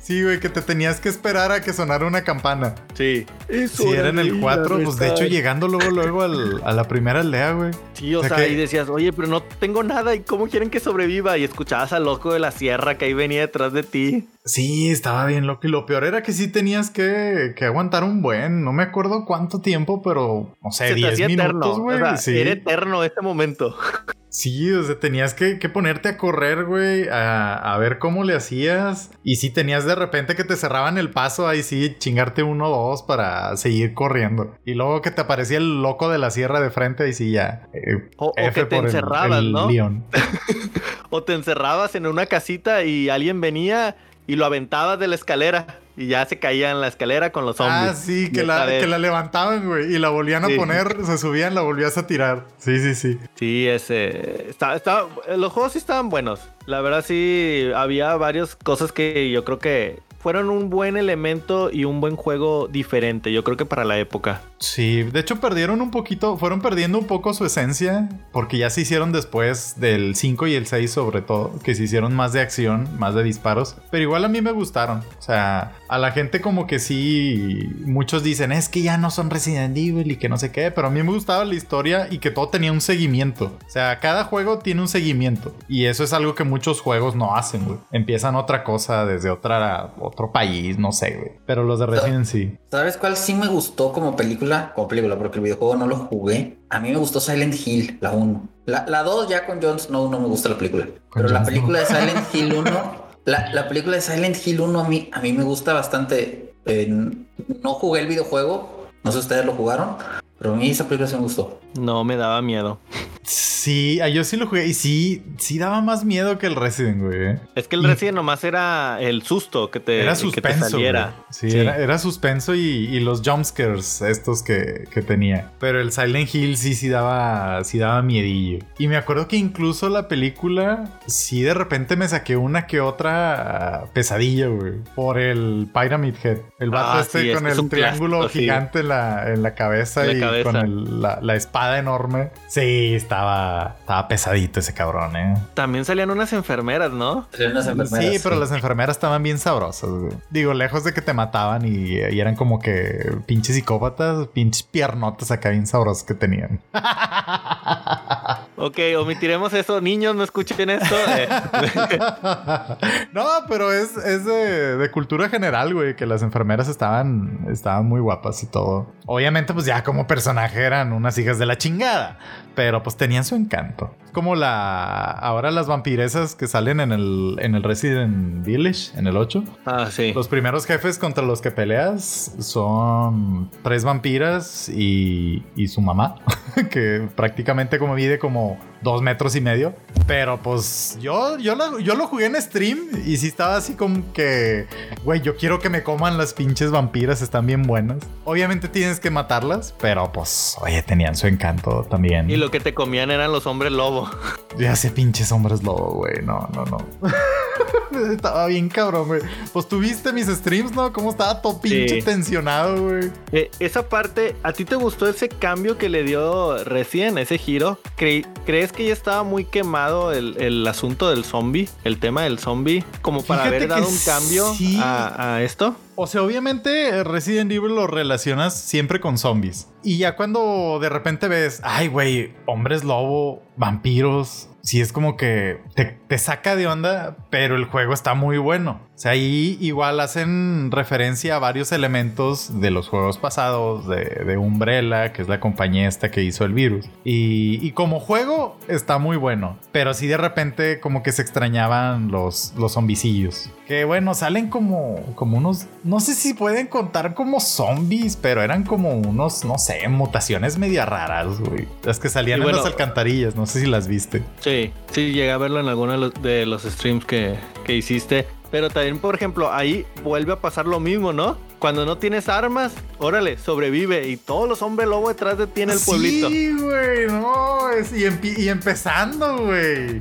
Sí, güey, que te tenías que esperar a que sonara una campana. sí. Si era en el 4, pues de hecho llegando luego, luego al- a la primera aldea, güey. Sí, o O sea que- y decías, oye, pero no tengo nada, ¿y cómo quieren que sobreviva? Y escuchabas al loco de la sierra que ahí venía detrás de ti. Sí, estaba bien loco. Y lo peor era que sí tenías que, que aguantar un buen. No me acuerdo cuánto tiempo, pero no sé, Se te 10 hacía minutos, güey. o sea, sí. Era eterno este momento. Sí, o sea, tenías que, que ponerte a correr, güey, a, a ver cómo le hacías. Y si tenías de repente que te cerraban el paso, ahí sí, chingarte uno o dos para seguir corriendo. Y luego que te aparecía el loco de la sierra de frente, ahí sí ya. eh, O- que te el- encerrabas, el ¿no? O te encerrabas en una casita y alguien venía y lo aventabas de la escalera. Y ya se caía en la escalera con los zombies. Ah, sí, que la, que la levantaban, güey, y la volvían a Sí. poner, se subían, la volvías a tirar. Sí, sí, sí. Sí, ese. Está, está- los juegos sí estaban buenos. La verdad, sí, había varias cosas que yo creo que fueron un buen elemento y un buen juego diferente. Yo creo que para la época. Sí, de hecho perdieron un poquito, fueron perdiendo un poco su esencia, porque ya se hicieron después del 5 y el 6 sobre todo, que se hicieron más de acción, más de disparos, pero igual a mí me gustaron, o sea, a la gente como que sí, muchos dicen, es que ya no son Resident Evil y que no sé qué, pero a mí me gustaba la historia y que todo tenía un seguimiento, o sea, cada juego tiene un seguimiento, y eso es algo que muchos juegos no hacen, güey, empiezan otra cosa desde otra, otro país, no sé, güey, pero los de Resident sí. ¿Sabes cuál sí me gustó como película? Como película, porque el videojuego no lo jugué. A mí me gustó Silent Hill, la 1. La, la 2 ya con Jon Snow no me gusta la película. Pero la película de Silent Hill 1, la, la película de Silent Hill 1 a mí, a mí me gusta bastante. Eh, no jugué el videojuego, no sé si ustedes lo jugaron, pero a mí esa película sí me gustó. No me daba miedo. Sí, ah, yo sí lo jugué y sí, sí daba más miedo que el Resident, güey. ¿eh? Es que el Y- Resident nomás era el susto que te, Era que te suspenso. saliera. Sí, Sí. Era, era suspenso y, y los jumpscares estos que, que tenía. Pero el Silent Hill sí, sí daba, sí daba miedillo. Y me acuerdo que incluso la película, sí de repente me saqué una que otra pesadilla, güey. Por el Pyramid Head. El vato Ah, este sí, con es el triángulo clásico, gigante en, la, en la cabeza la y cabeza. con el- la, la espada enorme. Sí, estaba, estaba pesadito ese cabrón, eh. También salían unas enfermeras, ¿no? Eran unas enfermeras, Sí, pero las enfermeras estaban bien sabrosas, güey. Digo, lejos de que te mataban y, y eran como que pinches psicópatas, pinches piernotas acá bien sabrosas que tenían. Ok, omitiremos eso. Niños, no escuchen esto. Eh, no, pero es, es de, de cultura general, güey, que las enfermeras estaban, estaban muy guapas y todo. Obviamente, pues ya como personaje eran unas hijas de la chingada, pero pues tenían su encanto. Es como la... Ahora las vampiresas que salen en el, en el Resident Village, en el 8. ah, sí. Los primeros jefes contra los que peleas son tres vampiras y, y su mamá, que prácticamente como mide como dos metros y medio. Pero pues yo, yo, lo, yo lo jugué en stream y sí estaba así como que, güey, yo quiero que me coman las pinches vampiras, están bien buenas. Obviamente tienes que matarlas, pero pues, oye, tenían su encanto también. Y lo que te comían eran los hombres lobo. Ya sé pinches hombres lobo, güey, no, no, no. estaba bien cabrón, güey. Pues tuviste mis streams, ¿no? Cómo estaba todo pinche Sí. tensionado, güey. Eh, esa parte, ¿a ti te gustó ese cambio que le dio recién, ese giro? Cre- ¿Crees que ya estaba muy quemado el, el asunto del zombie, el tema del zombie, como para Fíjate haber dado un cambio sí. a, a esto? O sea, obviamente eh, Resident Evil lo relacionas siempre con zombies. Y ya cuando de repente ves, ay, güey, hombres lobo, vampiros. Sí, es como que te, te saca de onda, pero el juego está muy bueno. O sea, ahí igual hacen referencia a varios elementos de los juegos pasados, de, de Umbrella, que es la compañía esta que hizo el virus. Y, y como juego está muy bueno, pero sí de repente como que se extrañaban los, los zombicillos. Que bueno, salen como, como unos, no sé si pueden contar como zombies, pero eran como unos, no sé, mutaciones media raras, güey. Las que salían Y en bueno- las alcantarillas, no sé si las viste. Sí, sí, llegué a verlo en alguno de los, de los streams que, que hiciste. Pero también, por ejemplo, ahí vuelve a pasar lo mismo, ¿no? Cuando no tienes armas, órale, sobrevive. Y todos los hombres lobo detrás de ti en el pueblito. Sí, güey, no. es- y, empezando, güey.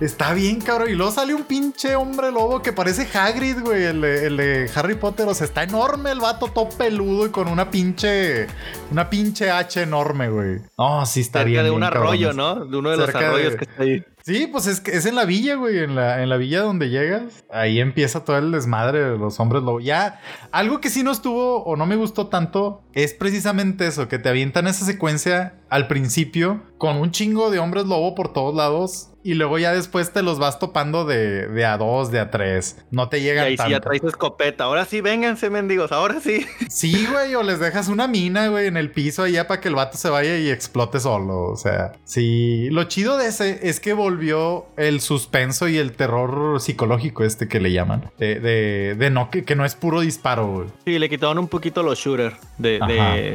Está bien, cabrón. Y luego sale un pinche hombre lobo que parece Hagrid, güey, el, de- el de Harry Potter. O sea, está enorme el vato, todo peludo y con una pinche. Una pinche H enorme, güey. No, sí está Cerca bien. de un arroyo. ¿no? De uno de los de- arroyos que está ahí. Sí, pues es que es en la villa, güey, en la, en la villa donde llegas. Ahí empieza todo el desmadre de los hombres lobo. Ya, algo que sí no estuvo o no me gustó tanto es precisamente eso, que te avientan esa secuencia al principio con un chingo de hombres lobo por todos lados. Y luego ya después te los vas topando de, de a dos, de a tres. No te Y llegan ahí sí ya tanto. traes escopeta. Ahora sí, vénganse, mendigos. Ahora sí. Sí, güey, o les dejas una mina, güey, en el piso allá para que el vato se vaya y explote solo. O sea, sí. Lo chido de ese es que volvió el suspenso y el terror psicológico este que le llaman. De, de, de no, que, que no es puro disparo, güey. Sí, le quitaron un poquito los shooters de-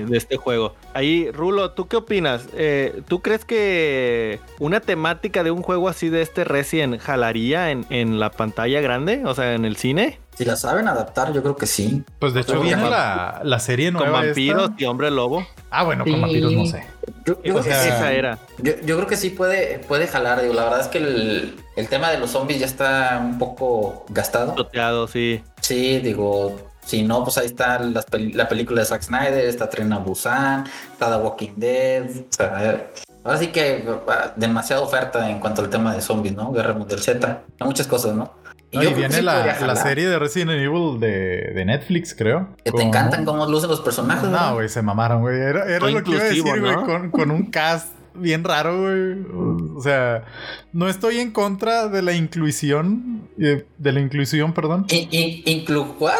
de este juego. Ahí, Rulo, ¿tú qué opinas? Eh, ¿Tú crees que una temática de un juego así de este Resident jalaría en, en la pantalla grande? O sea, en el cine. Si la saben adaptar, yo creo que sí. Pues de hecho viene la, la serie Con nueva. vampiros esta. y hombre lobo. Ah, bueno, con Sí. vampiros no sé. Yo, yo creo O que sea. Esa era. Yo, yo creo que sí puede, puede jalar. Digo, la verdad es que el, el tema de los zombies ya está un poco gastado. Toteado, sí. Sí, digo, si no, pues ahí está las peli- la película de Zack Snyder, está Tren a Busan, está The Walking Dead. O sea, ahora sí que ah, demasiada oferta en cuanto al tema de zombies, ¿no? Guerra Mundial Z, hay muchas cosas, ¿no? No, yo y viene sí la, la serie de Resident Evil de, de Netflix, creo. Que te encantan cómo lucen los personajes. No, güey, se mamaron, güey. Era, era lo que iba a decir, güey, ¿no? con, con un cast bien raro, güey. O sea, no estoy en contra de la inclusión, eh, de la inclusión, perdón. In- in- ¿Inclu what?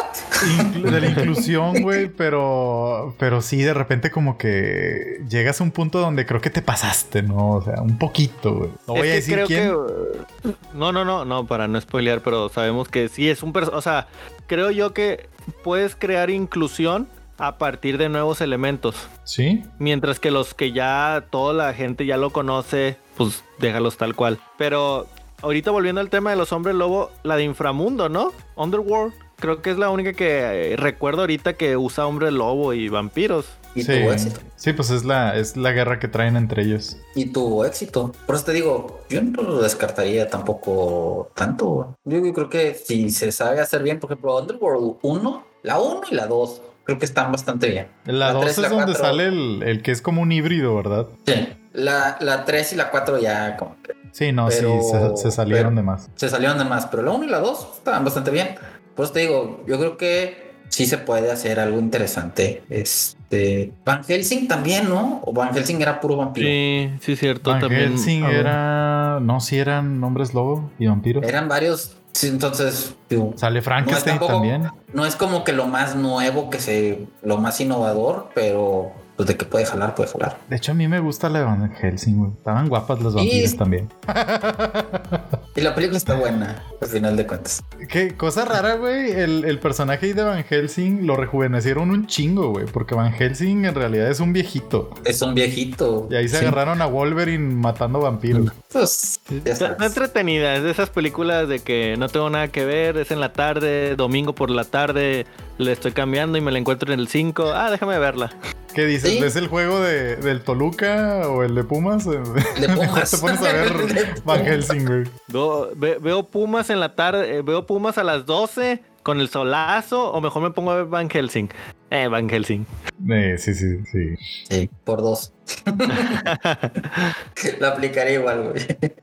Inclu- de la inclusión, güey, pero, pero sí, de repente como que llegas a un punto donde creo que te pasaste, ¿no? O sea, un poquito, güey. No voy Es a decir creo quién. que, uh, no, no, no, no, para no spoilear, pero sabemos que sí es un O sea, creo yo que puedes crear inclusión a partir de nuevos elementos. Sí. Mientras que los que ya toda la gente ya lo conoce, pues déjalos tal cual. Pero ahorita volviendo al tema de los hombres lobo, la de inframundo, ¿no? Underworld. Creo que es la única que eh, recuerdo ahorita que usa hombre lobo y vampiros. Y sí. tuvo éxito. Sí, pues es la, es la guerra que traen entre ellos. Y tuvo éxito. Por eso te digo, yo no lo descartaría tampoco tanto. güey. Yo creo que si se sabe hacer bien, por ejemplo, Underworld 1, la 1 y la 2, creo que están bastante bien. La 2 tres es la donde cuatro- sale el, el que es como un híbrido, ¿verdad? Sí. La, la 3 y la 4 ya como que Sí, no, Pero- sí, se, se salieron pero- de más. se salieron de más, pero la 1 y la 2 estaban bastante bien. Por eso te digo, yo creo que sí se puede hacer algo interesante. Este Van Helsing también, ¿no? O Van Helsing era puro vampiro. Sí, sí, cierto. Van también. Helsing era. No, si eran hombres lobo y vampiros. Eran varios. Sí, entonces, digo, Sale Frankenstein tampoco- también. no es como que lo más nuevo que se, lo más innovador, pero pues de que puede jalar, puede jalar. De hecho, a mí me gusta la de Van Helsing. Estaban guapas las vampiras Y- también. Y la película está buena, al final de cuentas. Qué cosa rara, güey. El, el personaje de Van Helsing lo rejuvenecieron un chingo, güey. Porque Van Helsing en realidad es un viejito. Es un viejito. Y ahí se Sí. agarraron a Wolverine matando vampiros. Pues, Está, entretenida, es de esas películas de que no tengo nada que ver, es en la tarde, domingo por la tarde, le estoy cambiando y me la encuentro en el 5. Ah, déjame verla. ¿Qué dices? Sí. ¿Ves el juego de, del Toluca o el de Pumas? De Mejor Pumas. te pones a ver De Van. Helsing, güey. Veo, ve- veo Pumas en la tarde, eh, veo Pumas a las 12 con el solazo o mejor me pongo a ver Van Helsing. Eh, Van Helsing. Eh, sí, sí, sí. Sí, por dos. la aplicaría igual, güey.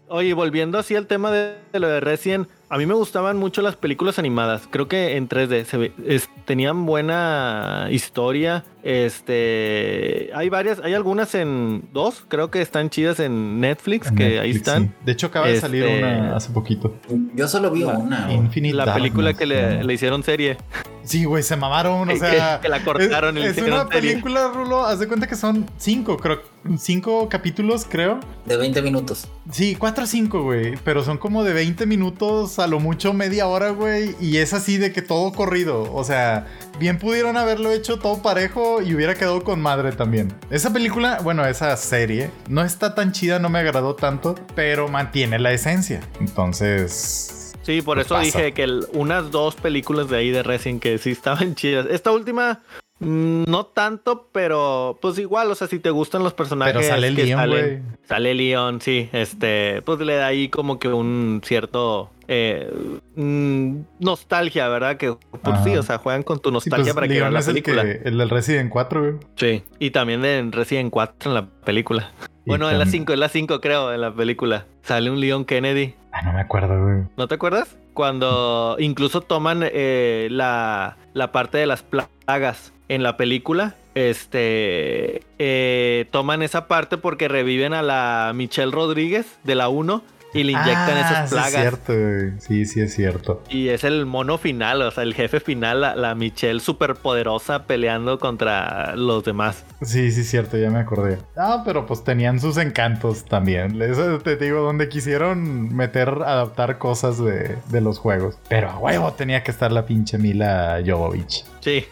Oye, volviendo así al tema de, de lo de Resident, a mí me gustaban mucho las películas animadas. Creo que en 3D se ve- es- tenían buena historia. Este, hay varias, hay algunas en dos, creo que están chidas en Netflix, En que ahí están. sí. De hecho, acaba de salir Este- una hace poquito. Yo solo vi una. Infinite La película que le, ¿no? le hicieron serie. Sí, güey, se mamaron, o sea... que la cortaron Es, es una película, Rulo, haz de cuenta que son cinco, creo, cinco capítulos, creo. De 20 minutos. Sí, cuatro o cinco, güey, pero son como de 20 minutos, a lo mucho media hora, güey, y es así de que todo corrido, o sea, bien pudieron haberlo hecho todo parejo y hubiera quedado con madre también. Esa película, bueno, esa serie, no está tan chida, no me agradó tanto, pero mantiene la esencia, entonces... Sí, por Pues eso pasa. dije que el- unas dos películas de ahí de Resident que sí estaban chidas. Esta última Mm, No tanto, pero pues igual, o sea, si te gustan los personajes. Pero sale que Leon, salen-. Sale Leon, sí. Este, pues le da ahí como que un cierto eh, mm, nostalgia, ¿verdad? Que pues Ajá. sí, o sea, juegan con tu Sí, nostalgia pues, para que vean la es el, película. que, el del Resident 4, güey. Sí. Y también en Resident 4 en la película. Y Bueno, en la tam- 5, en la 5 creo, en la película. Sale un Leon Kennedy. Ah, no me acuerdo. ¿No te acuerdas? Cuando incluso toman eh, la, la parte de las plagas en la película. Este eh, toman esa parte porque reviven a la Michelle Rodríguez de la 1 y le inyectan ah, esas sí plagas. es cierto, güey. Sí, sí es cierto. Y es el mono final, o sea, el jefe final, la, la Michelle superpoderosa peleando contra los demás. Sí, sí es cierto, ya me acordé. Ah, pero pues tenían sus encantos también. Eso te digo, donde quisieron meter, adaptar cosas de, de los juegos. Pero a huevo tenía que estar la pinche Mila Jovovich. Sí.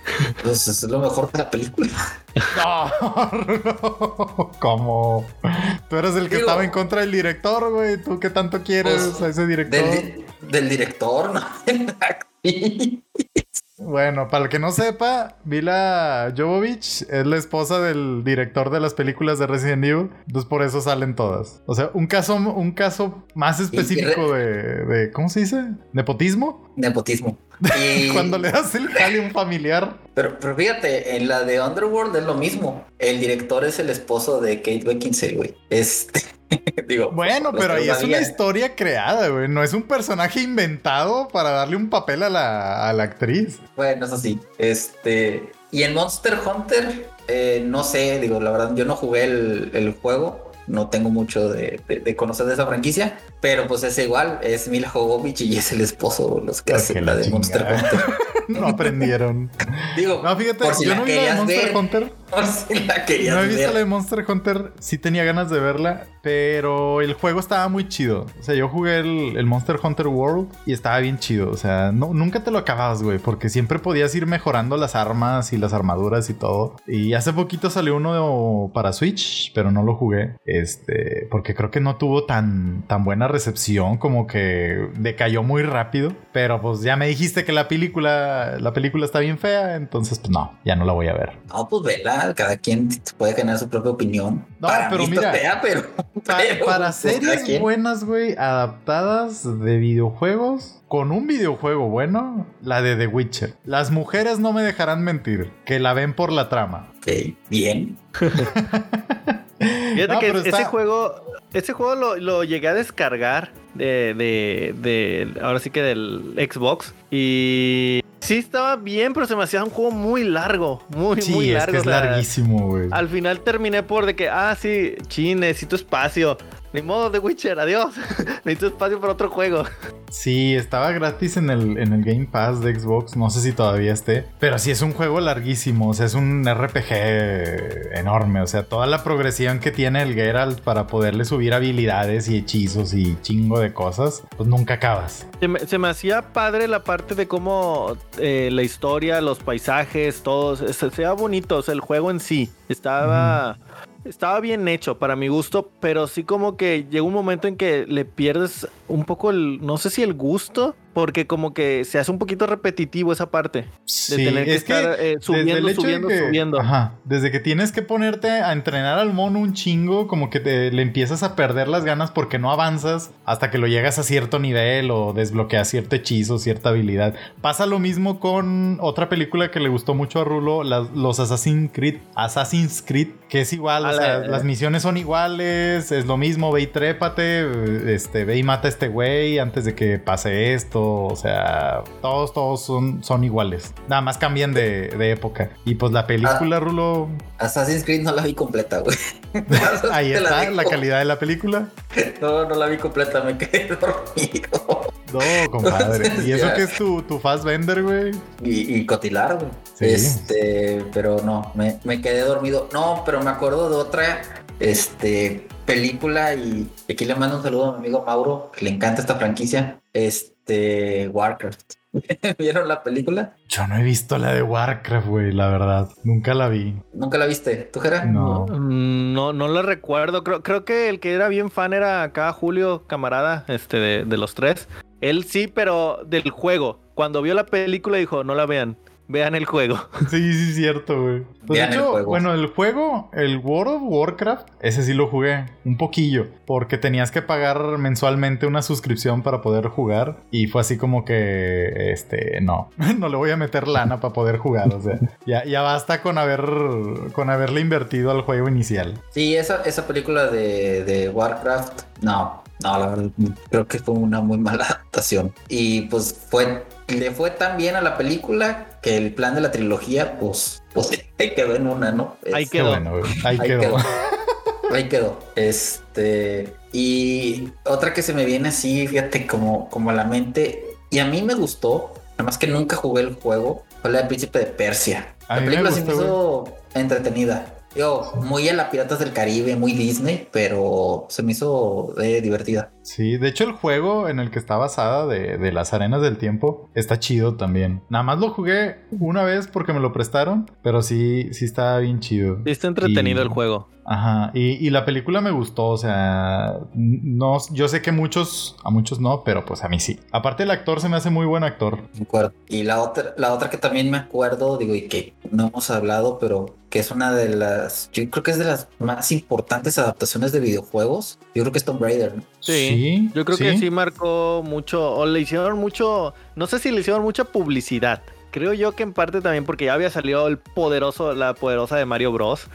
Pues es lo mejor de la película. No, no. ¿Cómo? Tú eres el que Digo- estaba en contra del director, güey. ¿Tú qué tanto quieres Pues, a ese director? Del, di- del director, ¿no? Bueno, para el que no sepa, Mila Jovovich es la esposa del director de las películas de Resident Evil. Entonces por eso salen todas. O sea, un caso, un caso más específico de, de- ¿cómo se dice? ¿Nepotismo? Nepotismo. Y- Cuando le das el jale a un familiar. Pero, pero fíjate, en la de Underworld es lo mismo. El director es el esposo de Kate Beckinsale, güey. Este, digo. Bueno, los pero ahí es una historia creada, güey. No es un personaje inventado para darle un papel a la, a la actriz. Bueno, eso sí. Este. Y en Monster Hunter, eh, no sé, digo, la verdad, yo no jugué el, el juego. No tengo mucho de, de- de conocer de esa franquicia, pero pues es igual, es Mila Jovovich y es el esposo los que Ah, hacen la la de Monster. Hunter. No aprendieron. Digo, No, fíjate, por si yo la no vi la de Monster ver, Hunter. si la querías No he visto la de Monster Hunter, sí tenía ganas de verla, pero el juego estaba muy chido. O sea, yo jugué el, el Monster Hunter World y estaba bien chido. O sea, no, nunca te lo acababas, güey, porque siempre podías ir mejorando las armas y las armaduras y todo. Y hace poquito salió uno para Switch, pero no lo jugué. Este, porque creo que no tuvo tan, tan buena recepción, como que decayó muy rápido. Pero pues ya me dijiste que la película, la película está bien fea, entonces pues no, ya no la voy a ver. No, pues vela, cada quien puede generar su propia opinión. No, Para pero mí está mira, pero, Pa- pero, para pues, series quien. buenas, güey, adaptadas de videojuegos, con un videojuego bueno, la de The Witcher. Las mujeres no me dejarán mentir, que la ven por la trama. Ok, bien. Fíjate No, que ese está- juego, ese juego lo, lo llegué a descargar de, de, de- ahora sí que del Xbox y sí estaba bien, pero se me hacía un juego muy largo, muy, Sí, muy es largo. que es o sea, larguísimo, güey. Al final terminé por de que, ah, sí, chin, necesito espacio. Ni modo de Witcher, adiós. necesito espacio para otro juego. Sí, estaba gratis en el, en el Game Pass de Xbox, no sé si todavía esté, pero sí es un juego larguísimo, o sea, es un RPG enorme, o sea, toda la progresión que tiene el Geralt para poderle subir habilidades y hechizos y chingo de cosas, pues nunca acabas. Se me, se me hacía padre la parte de cómo eh, la historia, los paisajes, todo, se, se veía bonito, o sea, el juego en sí estaba, estaba bien hecho para mi gusto, pero sí como que llega un momento en que le pierdes un poco el, no sé si el gusto, porque como que se hace un poquito repetitivo esa parte. Sí, tener que estar, eh, desde subiendo, de subiendo, que- subiendo. Ajá, desde que tienes que ponerte a entrenar al mono un chingo, como que te, le empiezas a perder las ganas porque no avanzas hasta que lo llegas a cierto nivel o desbloqueas cierto hechizo, cierta habilidad. Pasa lo mismo con otra película que le gustó mucho a Rulo, las- los Assassin's Creed, Assassin's Creed, que es igual, o la- sea, las misiones son iguales, es lo mismo, ve y trépate, este, ve y mata a este güey antes de que pase esto, o sea, todos, todos son, son iguales, nada más cambian de, de época. Y pues la película, Rulo, Assassin's Creed no la vi completa, güey. ahí está, la calidad de la película. No, no la vi completa, me quedé dormido. No, compadre. Y eso Ya. que es tu, tu fast vender, güey. Y, y cotilar, güey. Sí. Este, pero no, me, me quedé dormido. No, pero me acuerdo de otra este, película y aquí le mando un saludo a mi amigo Mauro, que le encanta esta franquicia. Este, Warcraft. ¿Vieron la película? Yo no he visto la de Warcraft, güey, la verdad. Nunca la vi. ¿Nunca la viste? ¿Tú, Jera? No. Mm, No, no lo recuerdo. Creo, creo que el que era bien fan era acá Julio, camarada, este, de, de los tres. Él sí, pero del juego. Cuando vio la película dijo, no la vean. Vean el juego. Sí, sí, cierto, güey. Pues Vean de el hecho, juego. bueno, el juego, el World of Warcraft, ese sí lo jugué un poquillo, porque tenías que pagar mensualmente una suscripción para poder jugar y fue así como que, este, no, no le voy a meter lana para poder jugar, o sea, ya, ya basta con haber, con haberle invertido al juego inicial. Sí, esa, esa película de, de Warcraft, no, no, la verdad, creo que fue una muy mala adaptación. Y pues fue, le fue tan bien a la película que el plan de la trilogía, pues, pues quedó en una, ¿no? Ahí Es- Qué Quedó. bueno. Ahí, Ahí quedó. quedó. Ahí quedó. Este. Y otra que se me viene así, fíjate, como, como a la mente. Y a mí me gustó, nada más que nunca jugué el juego. Fue la de Príncipe de Persia. A la mí me película se me hizo entretenida. Yo, muy a la Piratas del Caribe, muy Disney, pero se me hizo eh, divertida. Sí, de hecho el juego en el que está basada de, de las arenas del tiempo está chido también. Nada más lo jugué una vez porque me lo prestaron, pero sí, sí está bien chido. Sí, está entretenido Y- el juego. Ajá, y, y la película me gustó, o sea, no, yo sé que muchos, a muchos no, pero pues a mí sí. Aparte el actor se me hace muy buen actor. Me acuerdo. Y la otra, la otra que también me acuerdo, digo, y que no hemos hablado, pero que es una de las, yo creo que es de las más importantes adaptaciones de videojuegos. Yo creo que es Tomb Raider, ¿no? Sí, yo creo que sí. sí marcó mucho, o le hicieron mucho, no sé si le hicieron mucha publicidad. Creo yo que en parte también porque ya había salido el poderoso, la poderosa de Mario Bros.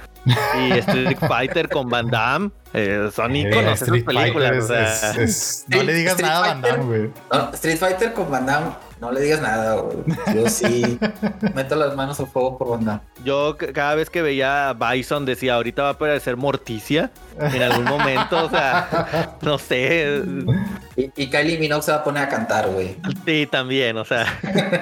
Y Street Fighter con Van Damme. eh, son Eh, íconos esas películas. Fighter o sea, es- es- es- no le digas Street nada a Van. Damme, güey. No, Street Fighter con Van Damme, no le digas nada, güey. Yo sí meto las manos al fuego por Van Damme. Yo cada vez que veía a Bison decía, ahorita va a aparecer Morticia en algún momento. O sea, no sé. Y, y Kylie Minogue se va a poner a cantar, güey. Sí, también. O sea,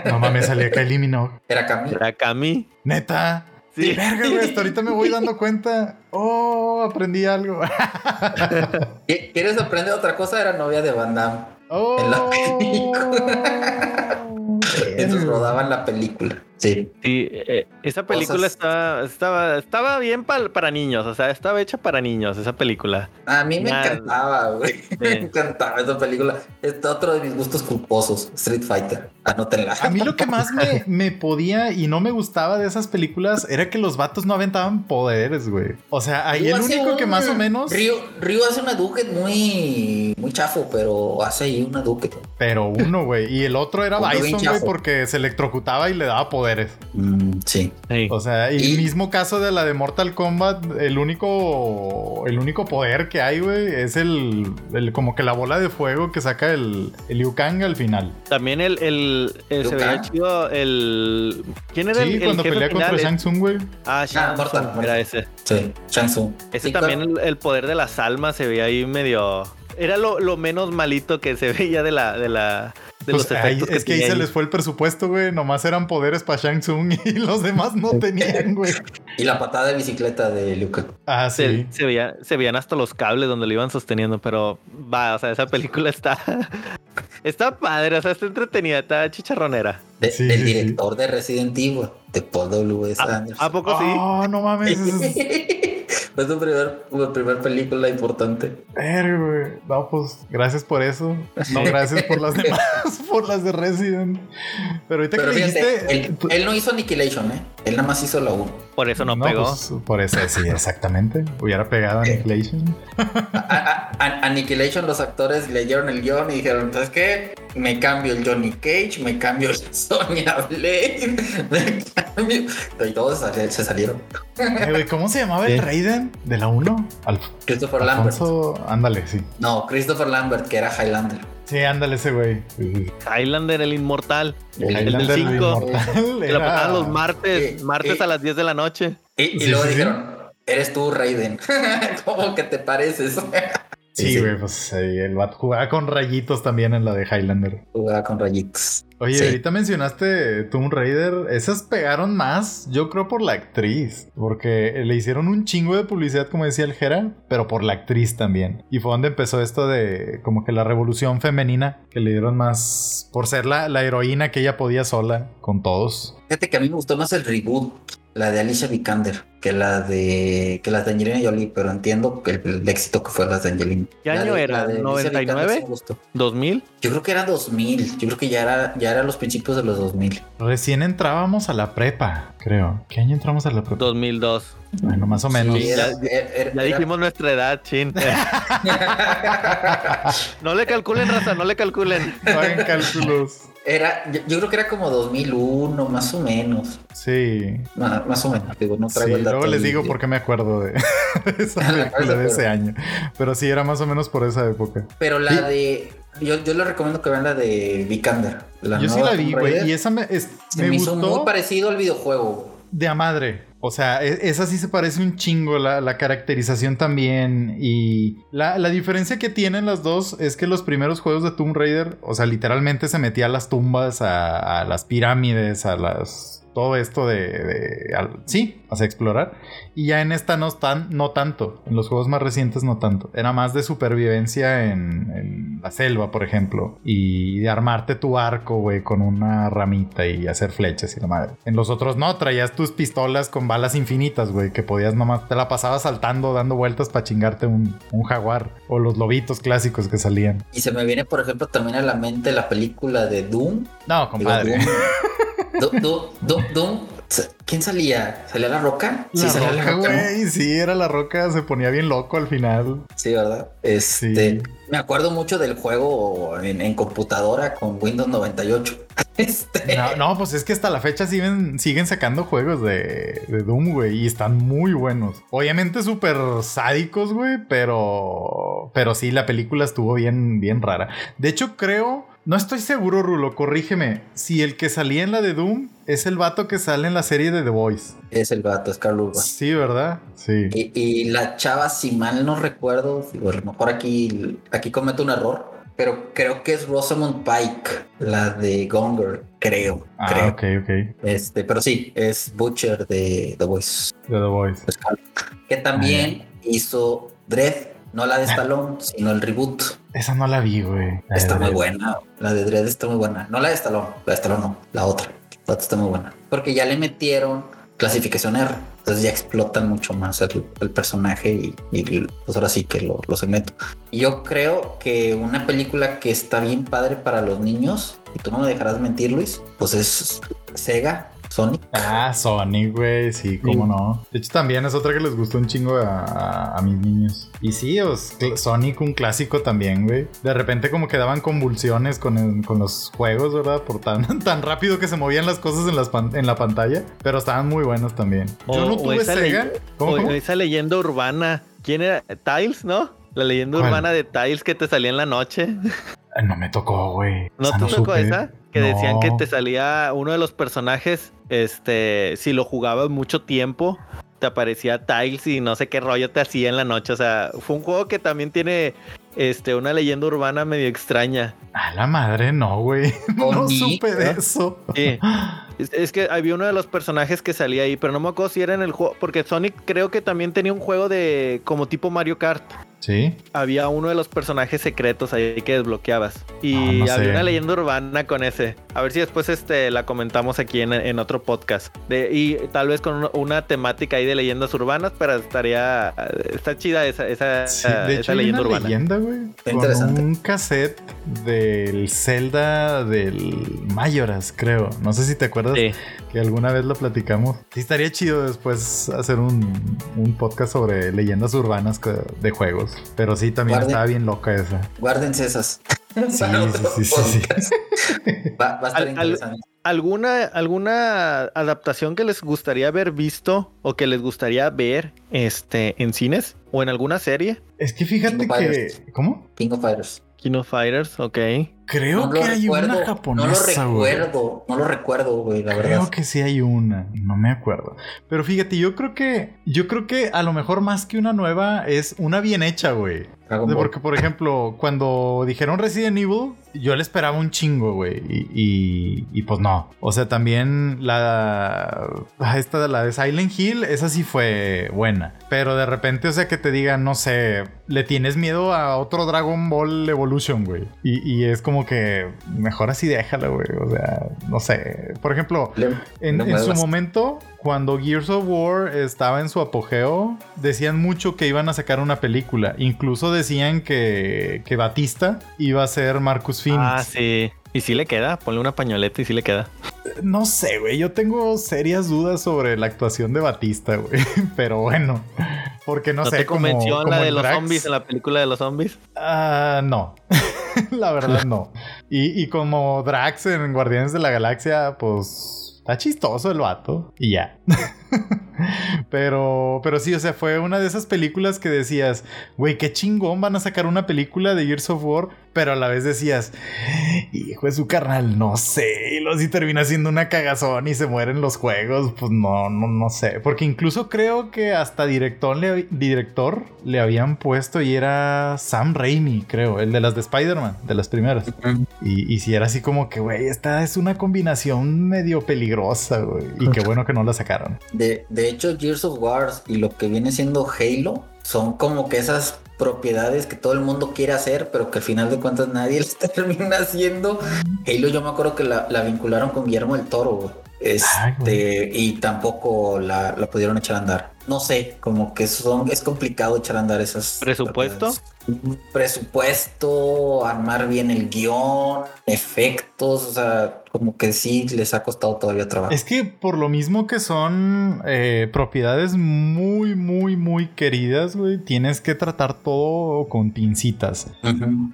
No mames, salía Kylie Minogue. Era Camila. era Cami. Neta. Sí. Verga, güey, hasta ahorita me voy dando cuenta. Oh, aprendí algo. ¿Qui- ¿Quieres aprender otra cosa? Era novia de Van Damme. Oh. En la Entonces rodaban la película. Sí. Sí, eh, esa película estaba, estaba, estaba bien pal- para niños, o sea, estaba hecha para niños esa película. A mí me Nada. encantaba, güey. Me encantaba esa película. Es otro de mis gustos culposos. Street Fighter. Anótenla. A mí lo que más me, me podía y no me gustaba de esas películas era que los vatos no aventaban poderes, güey. O sea, ahí Ryu el único que más o menos, Ryu, Ryu hace una Duket muy, muy chafo, pero hace ahí una Duket. pero uno, güey. Y el otro era Bison, güey, porque se electrocutaba y le daba poderes. Mm, sí. Sí. O sea, y Y- el mismo caso de la de Mortal Kombat, el único, el único poder que hay, güey, es el, el- como que la bola de fuego que saca el, el Liu Kang al final. También el, el, el- se Liu veía chido el. ¿Quién era Sí, el, el cuando pelea final? contra Shang Tsung, güey. Ah, Shang Mortal, Tsung, Mortal. era ese. Sí. Shang Tsung. Ese también claro. el, el poder de las almas se veía ahí medio. Era lo, lo menos malito que se veía de la, de la, de Pues los ahí- efectos que es que ahí se les fue el presupuesto, güey. Nomás eran poderes para Shang Tsung y los demás no tenían, güey. Y la patada de bicicleta de Kang. Ah, Se, sí. se veía, se veían hasta los cables donde lo iban sosteniendo, pero va, o sea, esa película está. Está padre, o sea, está entretenida, está chicharronera. De- Sí, sí. director de Resident Evil, de Paul. ¿A, Anderson. ¿a poco sí? Oh, no mames. es- Fue su primer, primer película importante. Güey. No, pues gracias por eso. No, gracias por las demás, por las de Resident. Pero ahorita Pero que fíjate, dijiste. él, él no hizo Annihilation, ¿eh? Él nada más hizo la 1. Por eso no, pegó. pues, por eso, sí, exactamente. Hubiera pegado a Annihilation. Annihilation, los actores leyeron el guion y dijeron: ¿Sabes qué? Me cambio el Johnny Cage, me cambio el Sonya Blade, me cambio. Y todos se sali- se salieron. Eh, ¿Cómo se llamaba el Sí. Raiden de la 1? Alf Christopher Lambert. Alfonso, ándale, sí. No, Christopher Lambert, que era Highlander. Sí, ándale ese güey. Sí, sí. Highlander, el inmortal. El El del Highlander, 5. inmortal, Que lo pasaban los martes, Eh, martes eh. a las 10 de la noche. Y, y Sí, luego sí, sí. dijeron: Eres tú, Raiden. ¿Cómo que te pareces? Sí, güey, pues ahí el vato jugaba con rayitos también en la de Highlander. Jugaba con rayitos. Oye, Sí. ahorita mencionaste Tomb Raider. Esas pegaron más, yo creo, por la actriz. Porque le hicieron un chingo de publicidad, como decía el Jera, pero por la actriz también. Y fue donde empezó esto de como que la revolución femenina, que le dieron más por ser la, la heroína que ella podía sola con todos. Fíjate que a mí me gustó más el reboot. La de Alicia Vikander que la de que las de Angelina Jolie, pero entiendo que el, éxito que fue las de Angelina. ¿Qué año era? ¿99? ¿2000? Yo creo que era 2000. Yo creo que ya era ya era los principios de los 2000. Recién entrábamos a la prepa, creo. ¿Qué año entramos a la prepa? 2002. Bueno, más o menos. ya, dijimos nuestra edad, chin. no le calculen, raza, no le calculen. No en cálculos. Era, yo, creo que era como 2001, más o menos. Sí. Más, o menos, digo, no traigo el dato. Luego les digo por qué me acuerdo de, esa película de ese año. Pero sí, era más o menos por esa época. Pero la de. Yo, yo les recomiendo que vean la de Vikander. yo sí la vi, güey. Y esa me, me, hizo muy parecido al videojuego. De a madre. O sea, e, esa sí se parece un chingo, la, caracterización también. Y la, diferencia que tienen las dos es que los primeros juegos de Tomb Raider, o sea, literalmente se metía a las tumbas, a las pirámides, a las todo esto de, sí, o sea, explorar. Y ya en esta no tan, no tanto, en los juegos más recientes no tanto. Era más de supervivencia en, la selva, por ejemplo, y de armarte tu arco, güey, con una ramita y hacer flechas y la madre. En los otros no, traías tus pistolas con balas infinitas, güey, que podías nomás, te la pasabas saltando, dando vueltas para chingarte un, jaguar o los lobitos clásicos que salían. Y se me viene, por ejemplo, también a la mente la película de Doom. No, compadre. ¿Quién salía? ¿Salía la roca? sí, salía la roca, güey. Sí, era la roca, se ponía bien loco al final. Sí, ¿verdad? Este, Me acuerdo mucho del juego en, computadora con Windows 98. Este. No, pues es que hasta la fecha siguen, siguen sacando juegos de, de Doom, güey, y están muy buenos. Obviamente súper sádicos, güey, pero, pero sí, la película estuvo bien, bien rara. De hecho, creo no estoy seguro, Rulo, corrígeme. Si el que salía en la de Doom es el vato que sale en la serie de The Voice. Es el vato, es Carl Urban. Sí, ¿verdad? Sí. Y, la chava, si mal no recuerdo, a lo mejor aquí, aquí cometo un error, pero creo que es Rosamund Pike, la de Gonger, creo. Ah, creo. ok, ok. Este, pero sí, es Butcher de The Voice. De The Voice. que también hizo Dread no la de Stallone, sino el reboot. Esa no la vi, güey. Está muy buena. La de Dredd está muy buena. No la de Stallone, la de Stallone no, la otra. La otra está muy buena. Porque ya le metieron clasificación R. Entonces ya explotan mucho más el, personaje y, pues ahora sí que lo, lo se meto. Y yo creo que una película que está bien padre para los niños, y tú no me dejarás mentir, Luis, pues es Sega Sonic. Ah, Sonic, güey, sí, cómo no. De hecho, también es otra que les gustó un chingo a, mis niños. Y sí, Sonic, un clásico también, güey. De repente, como que daban convulsiones con, los juegos, ¿verdad? Por tan, tan rápido que se movían las cosas en, las en la pantalla. Pero estaban muy buenos también. Yo no tuve Sega. ¿Cómo, esa leyenda urbana. ¿Quién era? Tiles, ¿no? La leyenda urbana de Tiles que te salía en la noche. No me tocó, güey. ¿No te tocó esa? Que decían que te salía uno de los personajes, este, si lo jugabas mucho tiempo, te aparecía Tiles y no sé qué rollo te hacía en la noche. O sea, fue un juego que también tiene este, una leyenda urbana medio extraña. A la madre, no, güey. No supe de eso. Sí. Es, que había uno de los personajes que salía ahí, pero no me acuerdo si era en el juego, porque Sonic creo que también tenía un juego de como tipo Mario Kart. Sí. Había uno de los personajes secretos ahí que desbloqueabas. Y ah, había una leyenda urbana con ese. A ver si después este, la comentamos aquí en, otro podcast. De, y tal vez con una, temática ahí de leyendas urbanas, pero estaría. Está chida esa, esa, de hecho, leyenda hay una urbana. Leyenda, güey. Con un cassette del Zelda del Mayoras, creo. No sé si te acuerdas que alguna vez lo platicamos. Sí, estaría chido después hacer un, podcast sobre leyendas urbanas de juegos. Pero sí, también estaba bien loca esa. Guárdense esas. Sí, sí, sí, Va, a estar interesante. ¿Alguna, ¿Alguna adaptación que les gustaría haber visto o que les gustaría ver este, en cines o en alguna serie? Es que fíjate que. ¿Cómo? King of Fighters. King of Fighters, ok. Creo que hay una japonesa. No lo recuerdo, no lo recuerdo, güey, la verdad. Creo que sí hay una, no me acuerdo. Pero fíjate, yo creo que, yo creo que a lo mejor más que una nueva es una bien hecha, güey. Porque, por ejemplo, cuando dijeron Resident Evil, yo le esperaba un chingo, güey. Y, y, pues no. O sea, también la. Esta de la de Silent Hill, esa sí fue buena. Pero de repente, o sea, que te digan, no sé, le tienes miedo a otro Dragon Ball Evolution, güey. Y, es como que mejor así déjalo, güey. O sea, no sé. Por ejemplo, en, su momento, cuando Gears of War estaba en su apogeo, decían mucho que iban a sacar una película. Incluso decían que, que Batista iba a ser Marcus Phoenix. Ah, sí. Y si le queda, ponle una pañoleta y si le queda. No sé, güey. Yo tengo serias dudas sobre la actuación de Batista, güey. Pero bueno. Porque no, sé. ¿Te convenció la de los zombies en la película de los zombies? Ah, no. la verdad no. Y, y como Drax en Guardianes de la Galaxia, pues Está chistoso el vato. Y ya. pero, pero sí, o sea, fue una de esas películas que decías, güey, qué chingón van a sacar una película de Gears of War, pero a la vez decías, hijo de su carnal, no sé, y luego si termina siendo una cagazón y se mueren los juegos, pues no, no, no sé. Porque incluso creo que hasta director le, director le habían puesto y era Sam Raimi, creo, el de las de Spider-Man, de las primeras. y, y si era así como que, güey, esta es una combinación medio peligrosa y qué bueno que no la sacaron. De, de hecho, Gears of War y lo que viene siendo Halo son como que esas propiedades que todo el mundo quiere hacer, pero que al final de cuentas nadie les termina haciendo. Halo, yo me acuerdo que la, vincularon con Guillermo del Toro, Este, y tampoco la, la, pudieron echar a andar. No sé, como que son, es complicado echar a andar esas. ¿Presupuesto? Presupuesto, armar bien el guion, efectos, o sea, como que sí les ha costado todavía trabajo. Es que por lo mismo que son eh, propiedades muy, muy, muy queridas, güey, tienes que tratar todo con pincitas.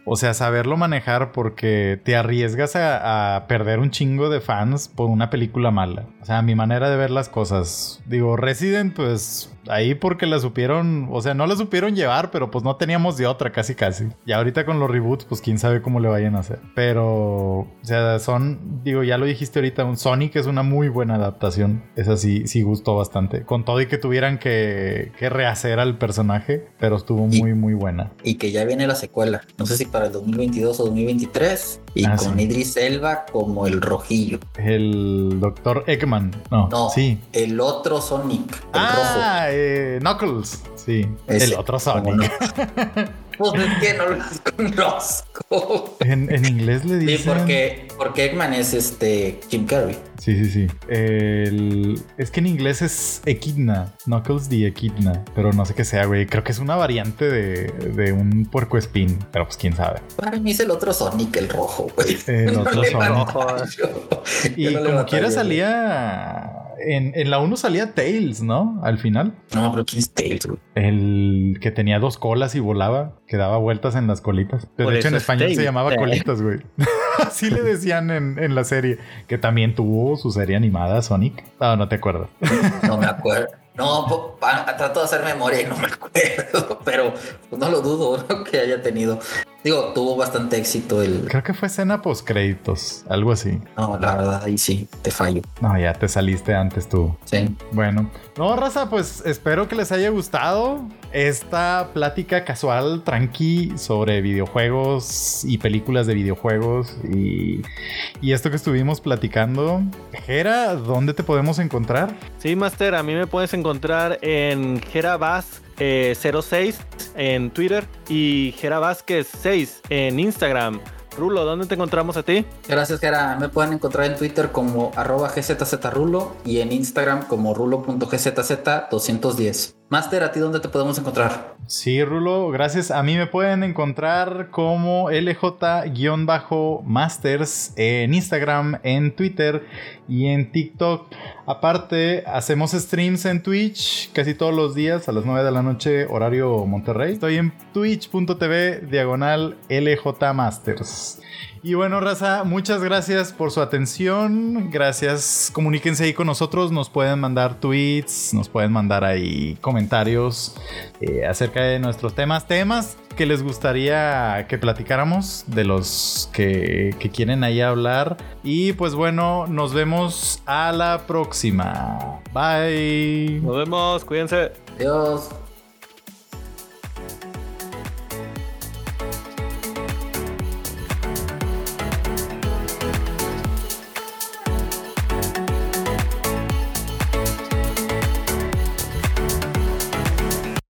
O sea, saberlo manejar porque te arriesgas a, perder un chingo de fans por una película mala. O sea, mi manera de ver las cosas. Digo, Resident, pues ahí porque la supieron, o sea, no la supieron llevar, pero pues no teníamos de otra casi casi. Y ahorita con los reboots, pues quién sabe cómo le vayan a hacer. Pero, o sea, son, digo, ya lo dijiste ahorita, un Sonic es una muy buena adaptación. Esa sí, sí gustó bastante. Con todo y que tuvieran que, que rehacer al personaje, pero estuvo muy, muy buena. Y que ya viene la secuela. No sé si para el 2022 o 2023. Y ah, con Idris Elba como el rojillo. El doctor Eggman. No, no sí. El otro Sonic. El ah, rojo. Eh, Knuckles. Sí. el otro Sonic. Pues es que no lo conozco. En, en inglés le dicen. Sí, porque, porque Eggman es este Jim Carrey. Sí, sí, sí. El... Es que en inglés es Equidna. Knuckles the Equidna. Pero no sé qué sea, güey. Creo que es una variante de, de un puerco espín. Pero pues quién sabe. Para mí es el otro Sonic, el rojo, güey. El otro Sonic. Y como quiera salía en, la 1 salía Tails, ¿no? Al final. No, pero ¿quién es Tails, güey? El que tenía dos colas y volaba, que daba vueltas en las colitas. de hecho, en español se llamaba colitas, güey. Así le decían en, la serie. Que también tuvo su serie animada, Sonic. Ah, no te acuerdo. no me acuerdo. No, trato de hacer memoria y no me acuerdo, pero no lo dudo que haya tenido. Digo, tuvo bastante éxito el. Creo que fue escena post créditos, algo así. No, la verdad, ahí sí, te fallo. No, ya te saliste antes tú. Sí. Bueno, no, raza, pues espero que les haya gustado esta plática casual, tranqui, sobre videojuegos y películas de videojuegos y, y esto que estuvimos platicando. Jera, ¿dónde te podemos encontrar? Sí, Master, a mí me puedes encontrar en Jera Bass 06 en Twitter y Jera Vázquez 6 en Instagram. Rulo, ¿dónde te encontramos a ti? Gracias, Jera. Me pueden encontrar en Twitter como arroba gzzrulo y en Instagram como rulo.gzz210. Master, ¿a ti dónde te podemos encontrar? Sí, Rulo, gracias. A mí me pueden encontrar como LJ-Masters en Instagram, en Twitter y en TikTok. Aparte, hacemos streams en Twitch casi todos los días a las 9 de la noche, horario Monterrey. Estoy en twitch.tv diagonal LJ Masters. Y bueno, raza, muchas gracias por su atención. Gracias. Comuníquense ahí con nosotros. Nos pueden mandar tweets, nos pueden mandar ahí comentarios eh, acerca de nuestros temas. Temas que les gustaría que platicáramos, de los que, que quieren ahí hablar. Y pues bueno, nos vemos a la próxima. Bye. Nos vemos, cuídense. Adiós.